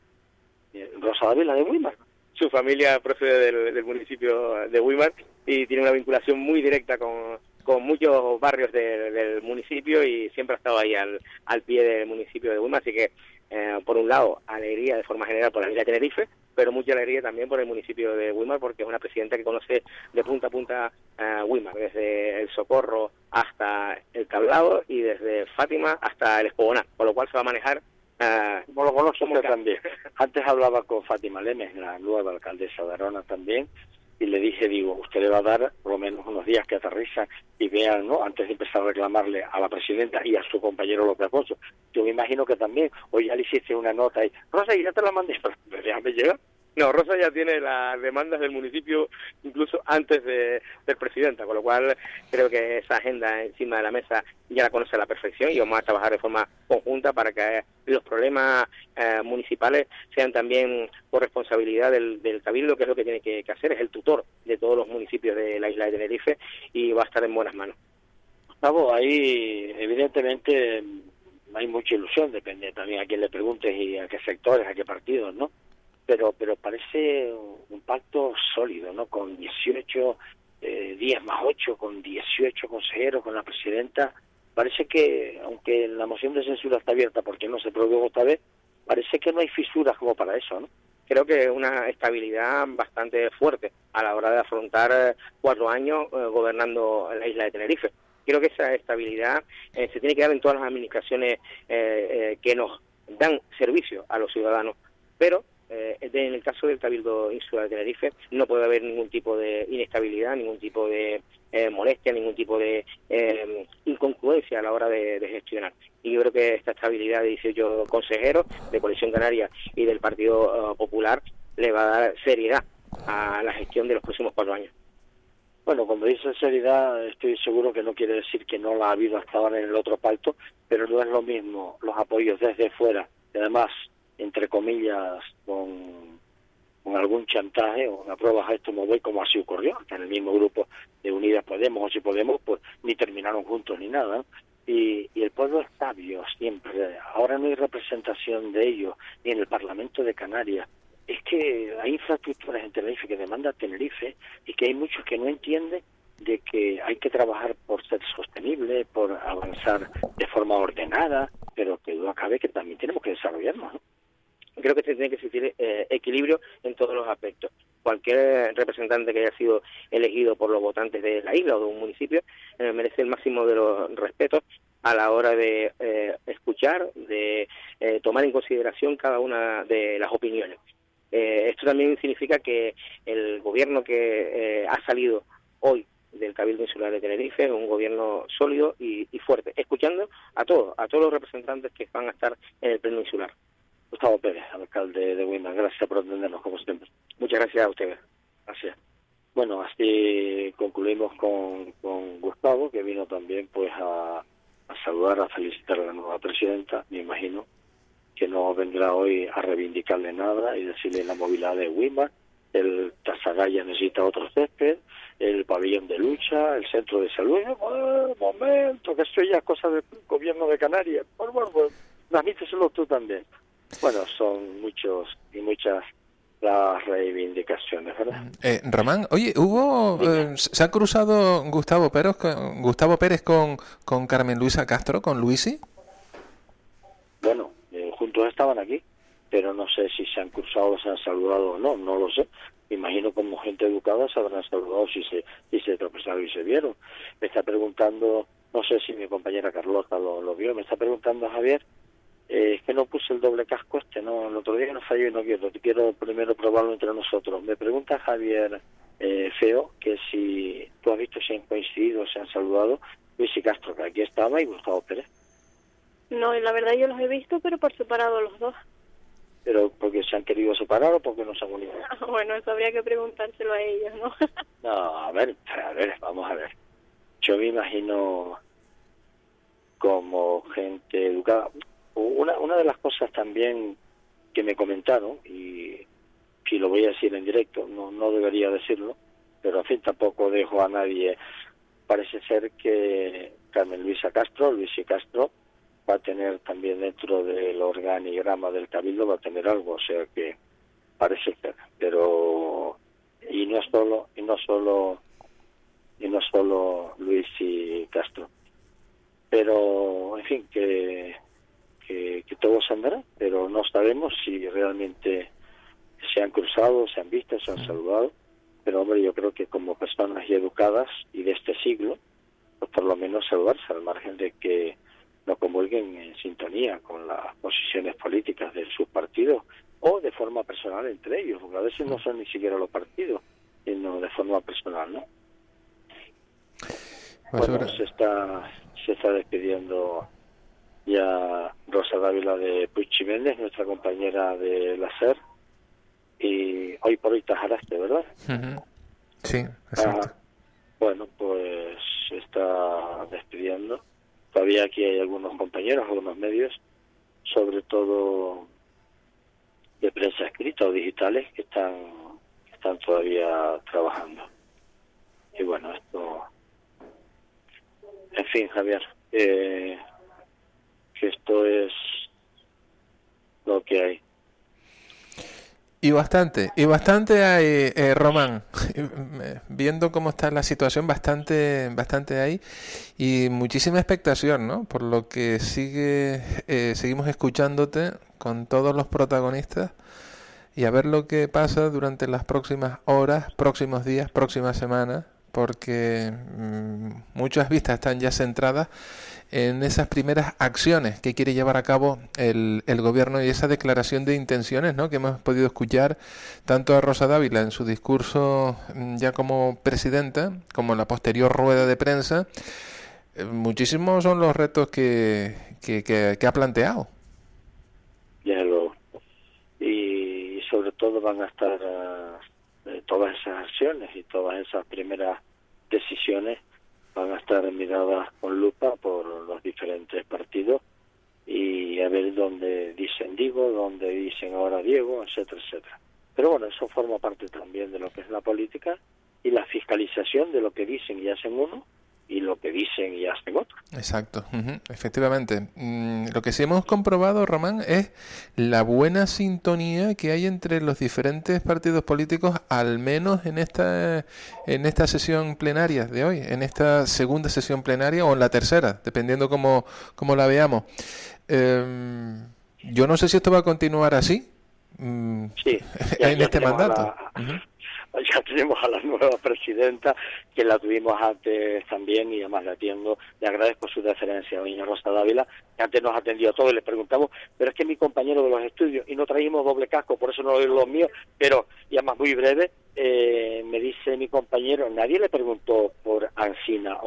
Rosa Dávila de Wimar. Su familia procede del, del municipio de Wimar y tiene una vinculación muy directa con, con muchos barrios de- del municipio y siempre ha estado ahí al, al pie del municipio de Wimar. Así que, eh, por un lado, alegría de forma general por la isla de Tenerife, pero mucha alegría también por el municipio de Wimar porque es una presidenta que conoce de punta a punta eh, Wimar, desde el Socorro hasta el Tablado y desde Fátima hasta el Espogoná, con lo cual se va a manejar Como lo conozco también. Antes hablaba con Fátima Lemes, la nueva alcaldesa de Arona también, y le dije, digo, usted le va a dar por lo menos unos días que aterriza y vean, ¿no? Antes de empezar a reclamarle a la presidenta y a su compañero López Alfonso. Yo me imagino que también, hoy ya le hiciste una nota ahí. Rosa, y ya te la mandé, pero déjame llegar. No, Rosa ya tiene las demandas del municipio incluso antes de ser presidenta, con lo cual creo que esa agenda encima de la mesa ya la conoce a la perfección y vamos a trabajar de forma conjunta para que los problemas eh, municipales sean también por responsabilidad del, del Cabildo, que es lo que tiene que, hacer, es el tutor de todos los municipios de la isla de Tenerife y va a estar en buenas manos. Gustavo, ahí evidentemente hay mucha ilusión, depende también a quién le preguntes y a qué sectores, a qué partidos, ¿no? Pero pero parece un pacto sólido, ¿no? Con 18, eh, 10 más 8, con 18 consejeros, con la presidenta. Parece que, aunque la moción de censura está abierta porque no se produjo esta vez, parece que no hay fisuras como para eso, ¿no? creo que una estabilidad bastante fuerte a la hora de afrontar eh, cuatro años eh, gobernando la isla de Tenerife. Creo que esa estabilidad eh, se tiene que dar en todas las administraciones eh, que nos dan servicio a los ciudadanos, pero eh, en el caso del Cabildo Insular de Tenerife no puede haber ningún tipo de inestabilidad, ningún tipo de eh, molestia, ningún tipo de eh, incongruencia a la hora de, gestionar. Y yo creo que esta estabilidad de 18 consejeros de Coalición Canaria y del Partido eh, Popular le va a dar seriedad a la gestión de los próximos cuatro años. Bueno, cuando dice seriedad, estoy seguro que no quiere decir que no la ha habido hasta ahora en el otro pacto, pero no es lo mismo los apoyos desde fuera, y además, entre comillas, con, algún chantaje o una prueba a esto me voy, como así ocurrió, hasta en el mismo grupo de Unidas Podemos o si Podemos, pues ni terminaron juntos ni nada. y, y el pueblo es sabio siempre. Ahora no hay representación de ellos ni en el Parlamento de Canarias. Es que hay infraestructuras en Tenerife que demanda Tenerife y que hay muchos que no entienden de que hay que trabajar por ser sostenible, por avanzar de forma ordenada, pero que no acabe que también tenemos que desarrollarnos. ¿no? Creo que tiene que existir eh, equilibrio en todos los aspectos. Cualquier representante que haya sido elegido por los votantes de la isla o de un municipio eh, merece el máximo de los respetos a la hora de eh, escuchar, de eh, tomar en consideración cada una de las opiniones. Eh, esto también significa que el gobierno que ha salido hoy del Cabildo Insular de Tenerife es un gobierno sólido y, y fuerte, escuchando a todos, a todos los representantes que van a estar en el pleno insular. Gustavo Pérez, alcalde de Huima, gracias por atendernos como siempre. Muchas gracias a ustedes. Gracias. Bueno, así concluimos con, con Gustavo, que vino también pues a, saludar, a felicitar a la nueva presidenta, me imagino que no vendrá hoy a reivindicarle nada y decirle la movilidad de Wimar, el Tasagaya necesita otro césped, el pabellón de lucha, el centro de salud. ¡Eh, momento, que esto ya es cosa del gobierno de Canarias. Bueno, bueno, transmíteselo tú también. Bueno, son muchos y muchas las reivindicaciones, ¿verdad? Eh, Román, oye, hubo, eh, se ha cruzado Gustavo Pérez con, Gustavo Pérez con, con Carmen Luisa Castro, con Luisi. Bueno, eh, juntos estaban aquí, pero no sé si se han cruzado, se han saludado o no, no lo sé. Imagino como gente educada se habrán saludado si se, si se tropezaron y se vieron. Me está preguntando, no sé si mi compañera Carlota lo, lo vio, me está preguntando Javier eh, es que no puse el doble casco este, no, el otro día no falló y no quiero, quiero primero probarlo entre nosotros. Me pregunta Javier eh, Feo que si tú has visto si han coincidido, se han saludado Luis y Castro, que aquí estaba, y Gustavo Pérez. No, y la verdad yo los he visto, pero por separado los dos. Pero porque se han querido separar o porque no se han unido. bueno, eso habría que preguntárselo a ellos, ¿no? No, a ver, a ver, vamos a ver. Yo me imagino como gente educada. Una, una de las cosas también que me comentaron, y, y lo voy a decir en directo, no, no debería decirlo, pero en fin, tampoco dejo a nadie. Parece ser que Carmen Luisa Castro, Luis y Castro, va a tener también dentro del organigrama del Cabildo, va a tener algo, o sea que parece ser, pero y no solo y no solo y no solo Luis y Castro pero en fin que que, que todo se andará pero no sabemos si realmente se han cruzado se han visto se han saludado pero hombre yo creo que como personas y educadas y de este siglo pues por lo menos saludarse al margen de que no comulguen en sintonía con las posiciones políticas de sus partidos o de forma personal entre ellos, porque a veces no son ni siquiera los partidos, sino de forma personal, ¿no? Pues bueno, se está, se está despidiendo ya Rosa Dávila de Puig Méndez, nuestra compañera de la SER, y hoy por hoy Tajaraste, ¿verdad? Sí, exacto. Ah, bueno, pues se está despidiendo. Todavía aquí hay algunos compañeros, algunos medios, sobre todo de prensa escrita o digitales, que están, que están todavía trabajando. Y bueno, esto. En fin, Javier, eh, que esto es lo que hay. Y bastante, y bastante hay, eh, Román, viendo cómo está la situación, bastante, bastante hay y muchísima expectación, ¿no? Por lo que sigue, eh, seguimos escuchándote con todos los protagonistas y a ver lo que pasa durante las próximas horas, próximos días, próximas semanas, porque mm, muchas vistas están ya centradas en esas primeras acciones que quiere llevar a cabo el, el gobierno y esa declaración de intenciones ¿no? que hemos podido escuchar tanto a Rosa Dávila en su discurso mm, ya como presidenta como en la posterior rueda de prensa. Eh, muchísimos son los retos que, que, que, ha planteado. Ya lo. Y sobre todo van a estar eh, todas esas acciones y todas esas primeras decisiones van a estar miradas con lupa por los diferentes partidos y a ver dónde dicen digo, dónde dicen ahora Diego, etcétera, etcétera. Pero bueno, eso forma parte también de lo que es la política y la fiscalización de lo que dicen y hacen uno y lo que dicen y hacen otros. Exacto, efectivamente. Mm, lo que sí hemos comprobado, Román, es la buena sintonía que hay entre los diferentes partidos políticos, al menos en esta, en esta sesión plenaria de hoy, en esta segunda sesión plenaria o en la tercera, dependiendo cómo, cómo la veamos. Em, yo no sé si esto va a continuar así. Mm, sí, en este mandato. ya tenemos a la nueva presidenta, que la tuvimos antes también y además la atiendo. Le agradezco su deferencia, doña Rosa Dávila, que antes nos atendió a todos y le preguntamos, pero es que mi compañero de los estudios, y no traímos doble casco, por eso no lo los míos, pero, y además muy breve, eh, me dice mi compañero, nadie le preguntó por Ansina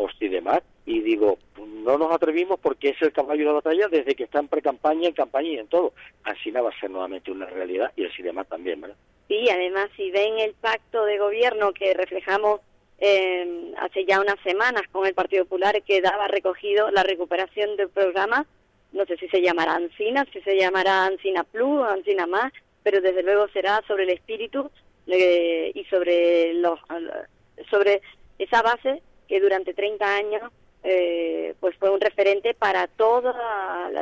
Mar y digo, no nos atrevimos porque es el caballo de batalla desde que está en pre-campaña, en campaña y en todo. Ansina va a ser nuevamente una realidad y el Sidemar también, ¿verdad? Sí, además si ven el pacto de gobierno que reflejamos eh, hace ya unas semanas con el Partido Popular que daba recogido la recuperación del programa, no sé si se llamará Ancina, si se llamará Ancina Plus, Ancina Más, pero desde luego será sobre el espíritu eh, y sobre los sobre esa base que durante 30 años eh, pues fue un referente para toda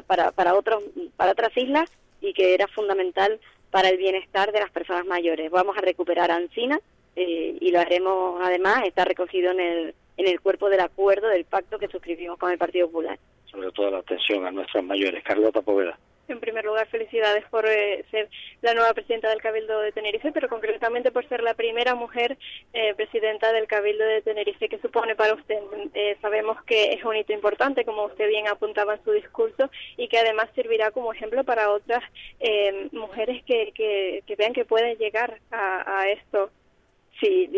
para para otros para otras islas y que era fundamental para el bienestar de las personas mayores. Vamos a recuperar Ancina eh, y lo haremos además, está recogido en el, en el cuerpo del acuerdo del pacto que suscribimos con el Partido Popular. Sobre todo la atención a nuestras mayores. Carlota Poveda. En primer lugar, felicidades por eh, ser la nueva presidenta del Cabildo de Tenerife, pero concretamente por ser la primera mujer eh, presidenta del Cabildo de Tenerife. ¿Qué supone para usted? Eh, sabemos que es un hito importante, como usted bien apuntaba en su discurso, y que además servirá como ejemplo para otras mujeres que, que, vean que pueden llegar a, a esto. Sí,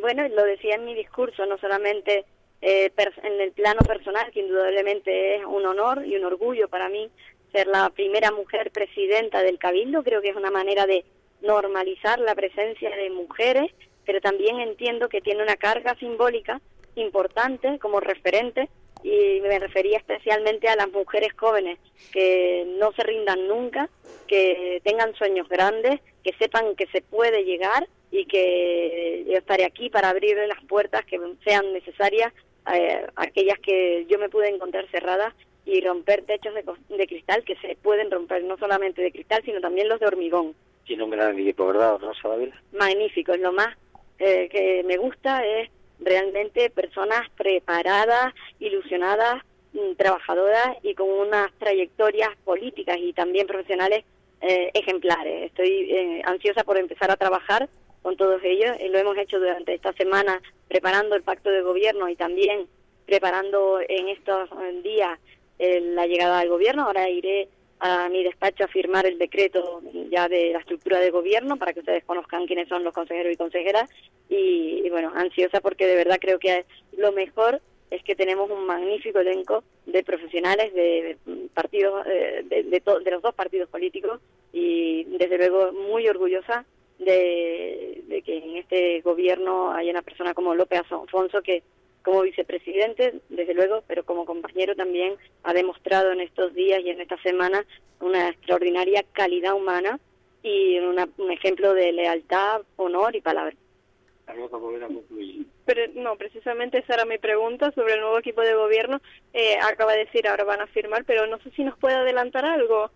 bueno, lo decía en mi discurso, no solamente en el plano personal, que indudablemente es un honor y un orgullo para mí ser la primera mujer presidenta del Cabildo, creo que es una manera de normalizar la presencia de mujeres, pero también entiendo que tiene una carga simbólica importante como referente y me refería especialmente a las mujeres jóvenes que no se rindan nunca, que tengan sueños grandes, que sepan que se puede llegar y que yo estaré aquí para abrirle las puertas que sean necesarias, eh, aquellas que yo me pude encontrar cerradas y romper techos de, cristal que se pueden romper, no solamente de cristal, sino también los de hormigón. Tiene un gran equipo, ¿verdad, Rosa David? Magnífico, es lo más eh, que me gusta, es realmente personas preparadas, ilusionadas, mm, trabajadoras y con unas trayectorias políticas y también profesionales eh, ejemplares. Estoy eh, ansiosa por empezar a trabajar con todos ellos y lo hemos hecho durante esta semana preparando el pacto de gobierno y también preparando en estos días la llegada del gobierno. Ahora iré a mi despacho a firmar el decreto ya de la estructura de gobierno para que ustedes conozcan quiénes son los consejeros y consejeras. Y, bueno, ansiosa porque de verdad creo que lo mejor es que tenemos un magnífico elenco de profesionales de, partidos eh, de, de, los dos partidos políticos y desde luego muy orgullosa de, que en este gobierno haya una persona como López Afonso que como vicepresidente, desde luego, pero como compañero también ha demostrado en estos días y en esta semana una extraordinaria calidad humana y un ejemplo de lealtad, honor y palabra. Pero no, precisamente esa era mi pregunta sobre el nuevo equipo de gobierno. Eh, acaba de decir ahora van a firmar, pero no sé si nos puede adelantar algo.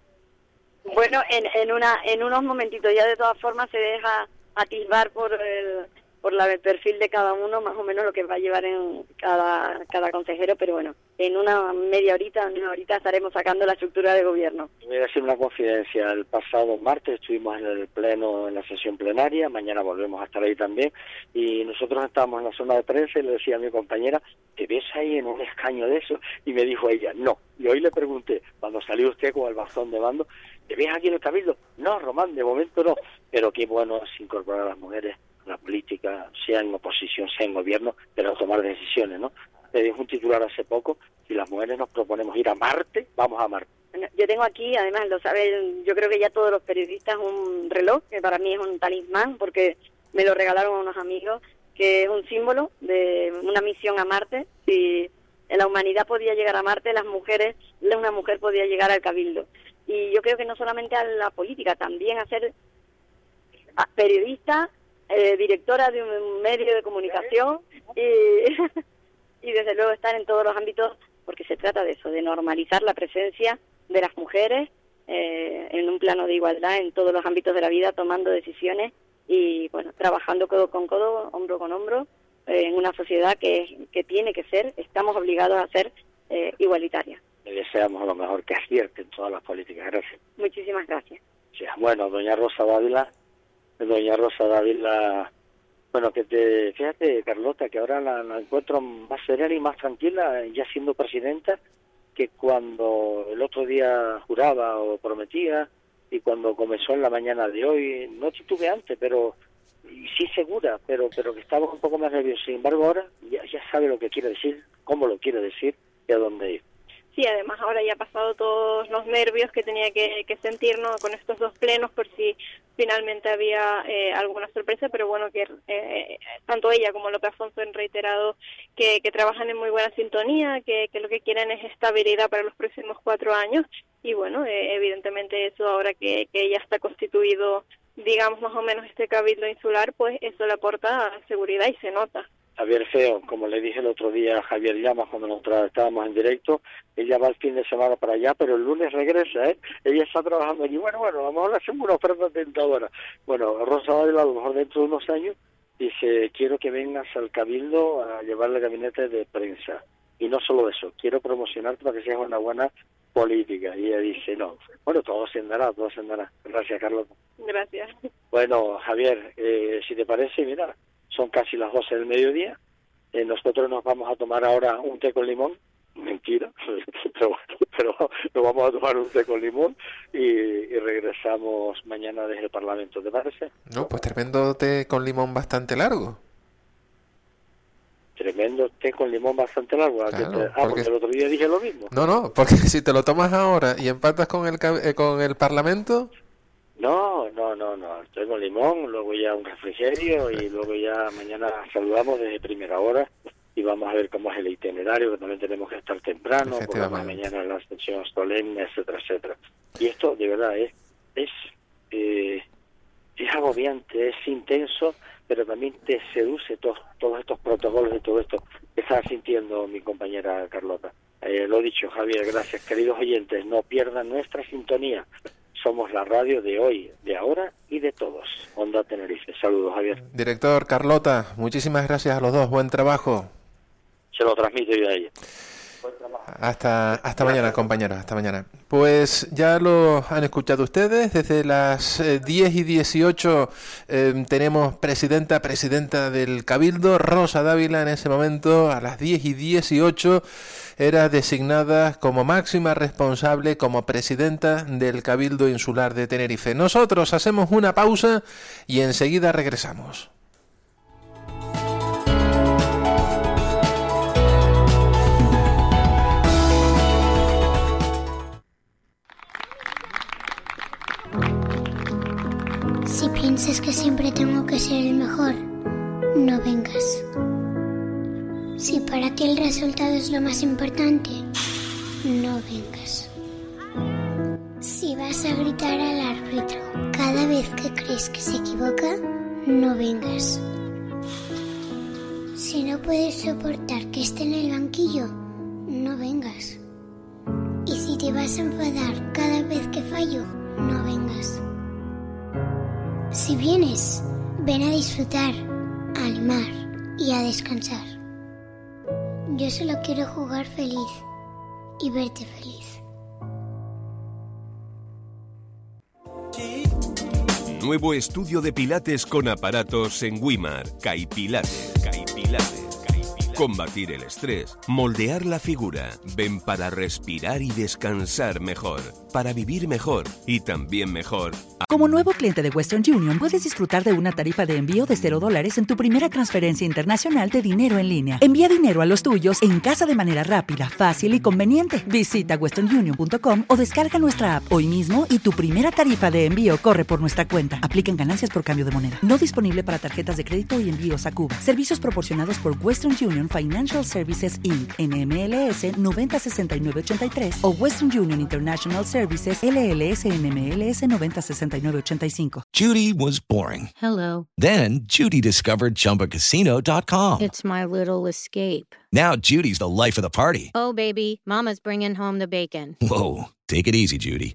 Bueno, en, en, una, en unos momentitos ya de todas formas se deja atisbar por el, por la, el perfil de cada uno, más o menos lo que va a llevar en cada, cada consejero, pero bueno, en una media horita, una horita estaremos sacando la estructura de gobierno. Voy a decir una confidencia. El pasado martes estuvimos en el pleno, en la sesión plenaria, mañana volvemos a estar ahí también, y nosotros estábamos en la zona de prensa y le decía a mi compañera, ¿te ves ahí en un escaño de eso? Y me dijo ella, no. Y hoy le pregunté, cuando salió usted con el bastón de mando, ¿te ves aquí en el cabildo? No, Román, de momento no. Pero qué bueno es incorporar a las mujeres la política, sea en oposición, sea en gobierno, pero tomar decisiones, ¿no? Le dijo un titular hace poco, si las mujeres nos proponemos ir a Marte, vamos a Marte. Yo tengo aquí, además lo saben, yo creo que ya todos los periodistas, un reloj, que para mí es un talismán, porque me lo regalaron unos amigos, que es un símbolo de una misión a Marte. Si la humanidad podía llegar a Marte, las mujeres, una mujer podía llegar al cabildo. Y yo creo que no solamente a la política, también a ser periodista, eh, directora de un medio de comunicación y y desde luego estar en todos los ámbitos porque se trata de eso, de normalizar la presencia de las mujeres eh, en un plano de igualdad en todos los ámbitos de la vida, tomando decisiones y bueno, trabajando codo con codo, hombro con hombro, eh, en una sociedad que, que tiene que ser, estamos obligados a ser eh, igualitaria. Le deseamos lo mejor que acierte en todas las políticas. Gracias. Muchísimas gracias. Bueno, doña Rosa Dávila, doña Rosa Dávila, bueno, que te, fíjate, Carlota, que ahora la, la encuentro más serena y más tranquila, ya siendo presidenta, que cuando el otro día juraba o prometía y cuando comenzó en la mañana de hoy, no titubeante, pero y sí segura, pero pero que estaba un poco más nerviosa. Sin embargo, ahora ya, ya sabe lo que quiere decir, cómo lo quiere decir y a dónde ir. Sí, además ahora ya ha pasado todos los nervios que tenía que, que sentir ¿no? con estos dos plenos por si finalmente había eh, alguna sorpresa, pero bueno, que eh, tanto ella como López Afonso han reiterado que, que trabajan en muy buena sintonía, que, que, lo que quieren es estabilidad para los próximos cuatro años y bueno, eh, evidentemente eso ahora que, que ya está constituido, digamos más o menos este cabildo insular, pues eso le aporta seguridad y se nota. Javier Feo, como le dije el otro día a Javier Llamas cuando nosotros estábamos en directo, ella va el fin de semana para allá, pero el lunes regresa, ¿eh? Ella está trabajando allí. Bueno, bueno, a lo mejor le hacemos una oferta tentadora. Bueno, Rosa Badela, a lo mejor dentro de unos años, dice, quiero que vengas al Cabildo a llevar el gabinete de prensa. Y no solo eso, quiero promocionarte para que seas una buena política. Y ella dice, no, bueno, todo se andará, todo se andará. Gracias, Carlos. Gracias. Bueno, Javier, eh, si te parece, mira, son casi las 12 del mediodía. Eh, nosotros nos vamos a tomar ahora un té con limón. Mentira, pero, pero nos vamos a tomar un té con limón y, y regresamos mañana desde el Parlamento, ¿te parece? No, pues tremendo té con limón bastante largo. Tremendo té con limón bastante largo. ¿a qué Claro, te- ah, porque- porque el otro día dije lo mismo. No, no, porque si te lo tomas ahora y empatas con el, eh, con el Parlamento, No, no, no, no. Estoy con limón, luego ya un refrigerio y luego ya mañana saludamos desde primera hora y vamos a ver cómo es el itinerario, que también tenemos que estar temprano, porque mañana la sesión solemne, etcétera, etcétera. Y esto de verdad es, es, eh, es agobiante, es intenso, pero también te seduce to- todos estos protocolos y todo esto que está sintiendo mi compañera Carlota. Eh, lo dicho, Javier, gracias. Queridos oyentes, no pierdan nuestra sintonía. Somos la radio de hoy, de ahora y de todos. Onda Tenerife. Saludos, Javier. director Carlota, muchísimas gracias a los dos, buen trabajo. Se lo transmito yo a ella. Hasta, hasta mañana, compañeros, hasta mañana. Pues ya lo han escuchado ustedes, desde las eh, 10 y 18 eh, tenemos presidenta, presidenta del Cabildo, Rosa Dávila en ese momento, a las 10 y 18 era designada como máxima responsable, como presidenta del Cabildo Insular de Tenerife. Nosotros hacemos una pausa y enseguida regresamos. Si piensas que siempre tengo que ser el mejor, no vengas. Si para ti el resultado es lo más importante, no vengas. Si vas a gritar al árbitro cada vez que crees que se equivoca, no vengas. Si no puedes soportar que esté en el banquillo, no vengas. Y si te vas a enfadar cada vez que fallo, no vengas. Si vienes, ven a disfrutar, a animar y a descansar. Yo solo quiero jugar feliz y verte feliz. Nuevo estudio de pilates con aparatos en Wimar. Caipilates. Caipilates. Combatir el estrés, moldear la figura. Ven para respirar y descansar mejor, para vivir mejor y también mejor. Como nuevo cliente de Western Union, puedes disfrutar de una tarifa de envío de 0 dólares en tu primera transferencia internacional de dinero en línea. Envía dinero a los tuyos en casa de manera rápida, fácil y conveniente. Visita westernunion.com o descarga nuestra app hoy mismo y tu primera tarifa de envío corre por nuestra cuenta. Aplican ganancias por cambio de moneda. No disponible para tarjetas de crédito y envíos a Cuba. Servicios proporcionados por Western Union Financial Services Inc. NMLS 906983 o Western Union International Services LLS NMLS 906985. Judy was boring. Hello. Then Judy discovered ChumbaCasino.com. It's my little escape. Now Judy's the life of the party. Oh, baby, Mama's bringing home the bacon. Whoa, take it easy, Judy.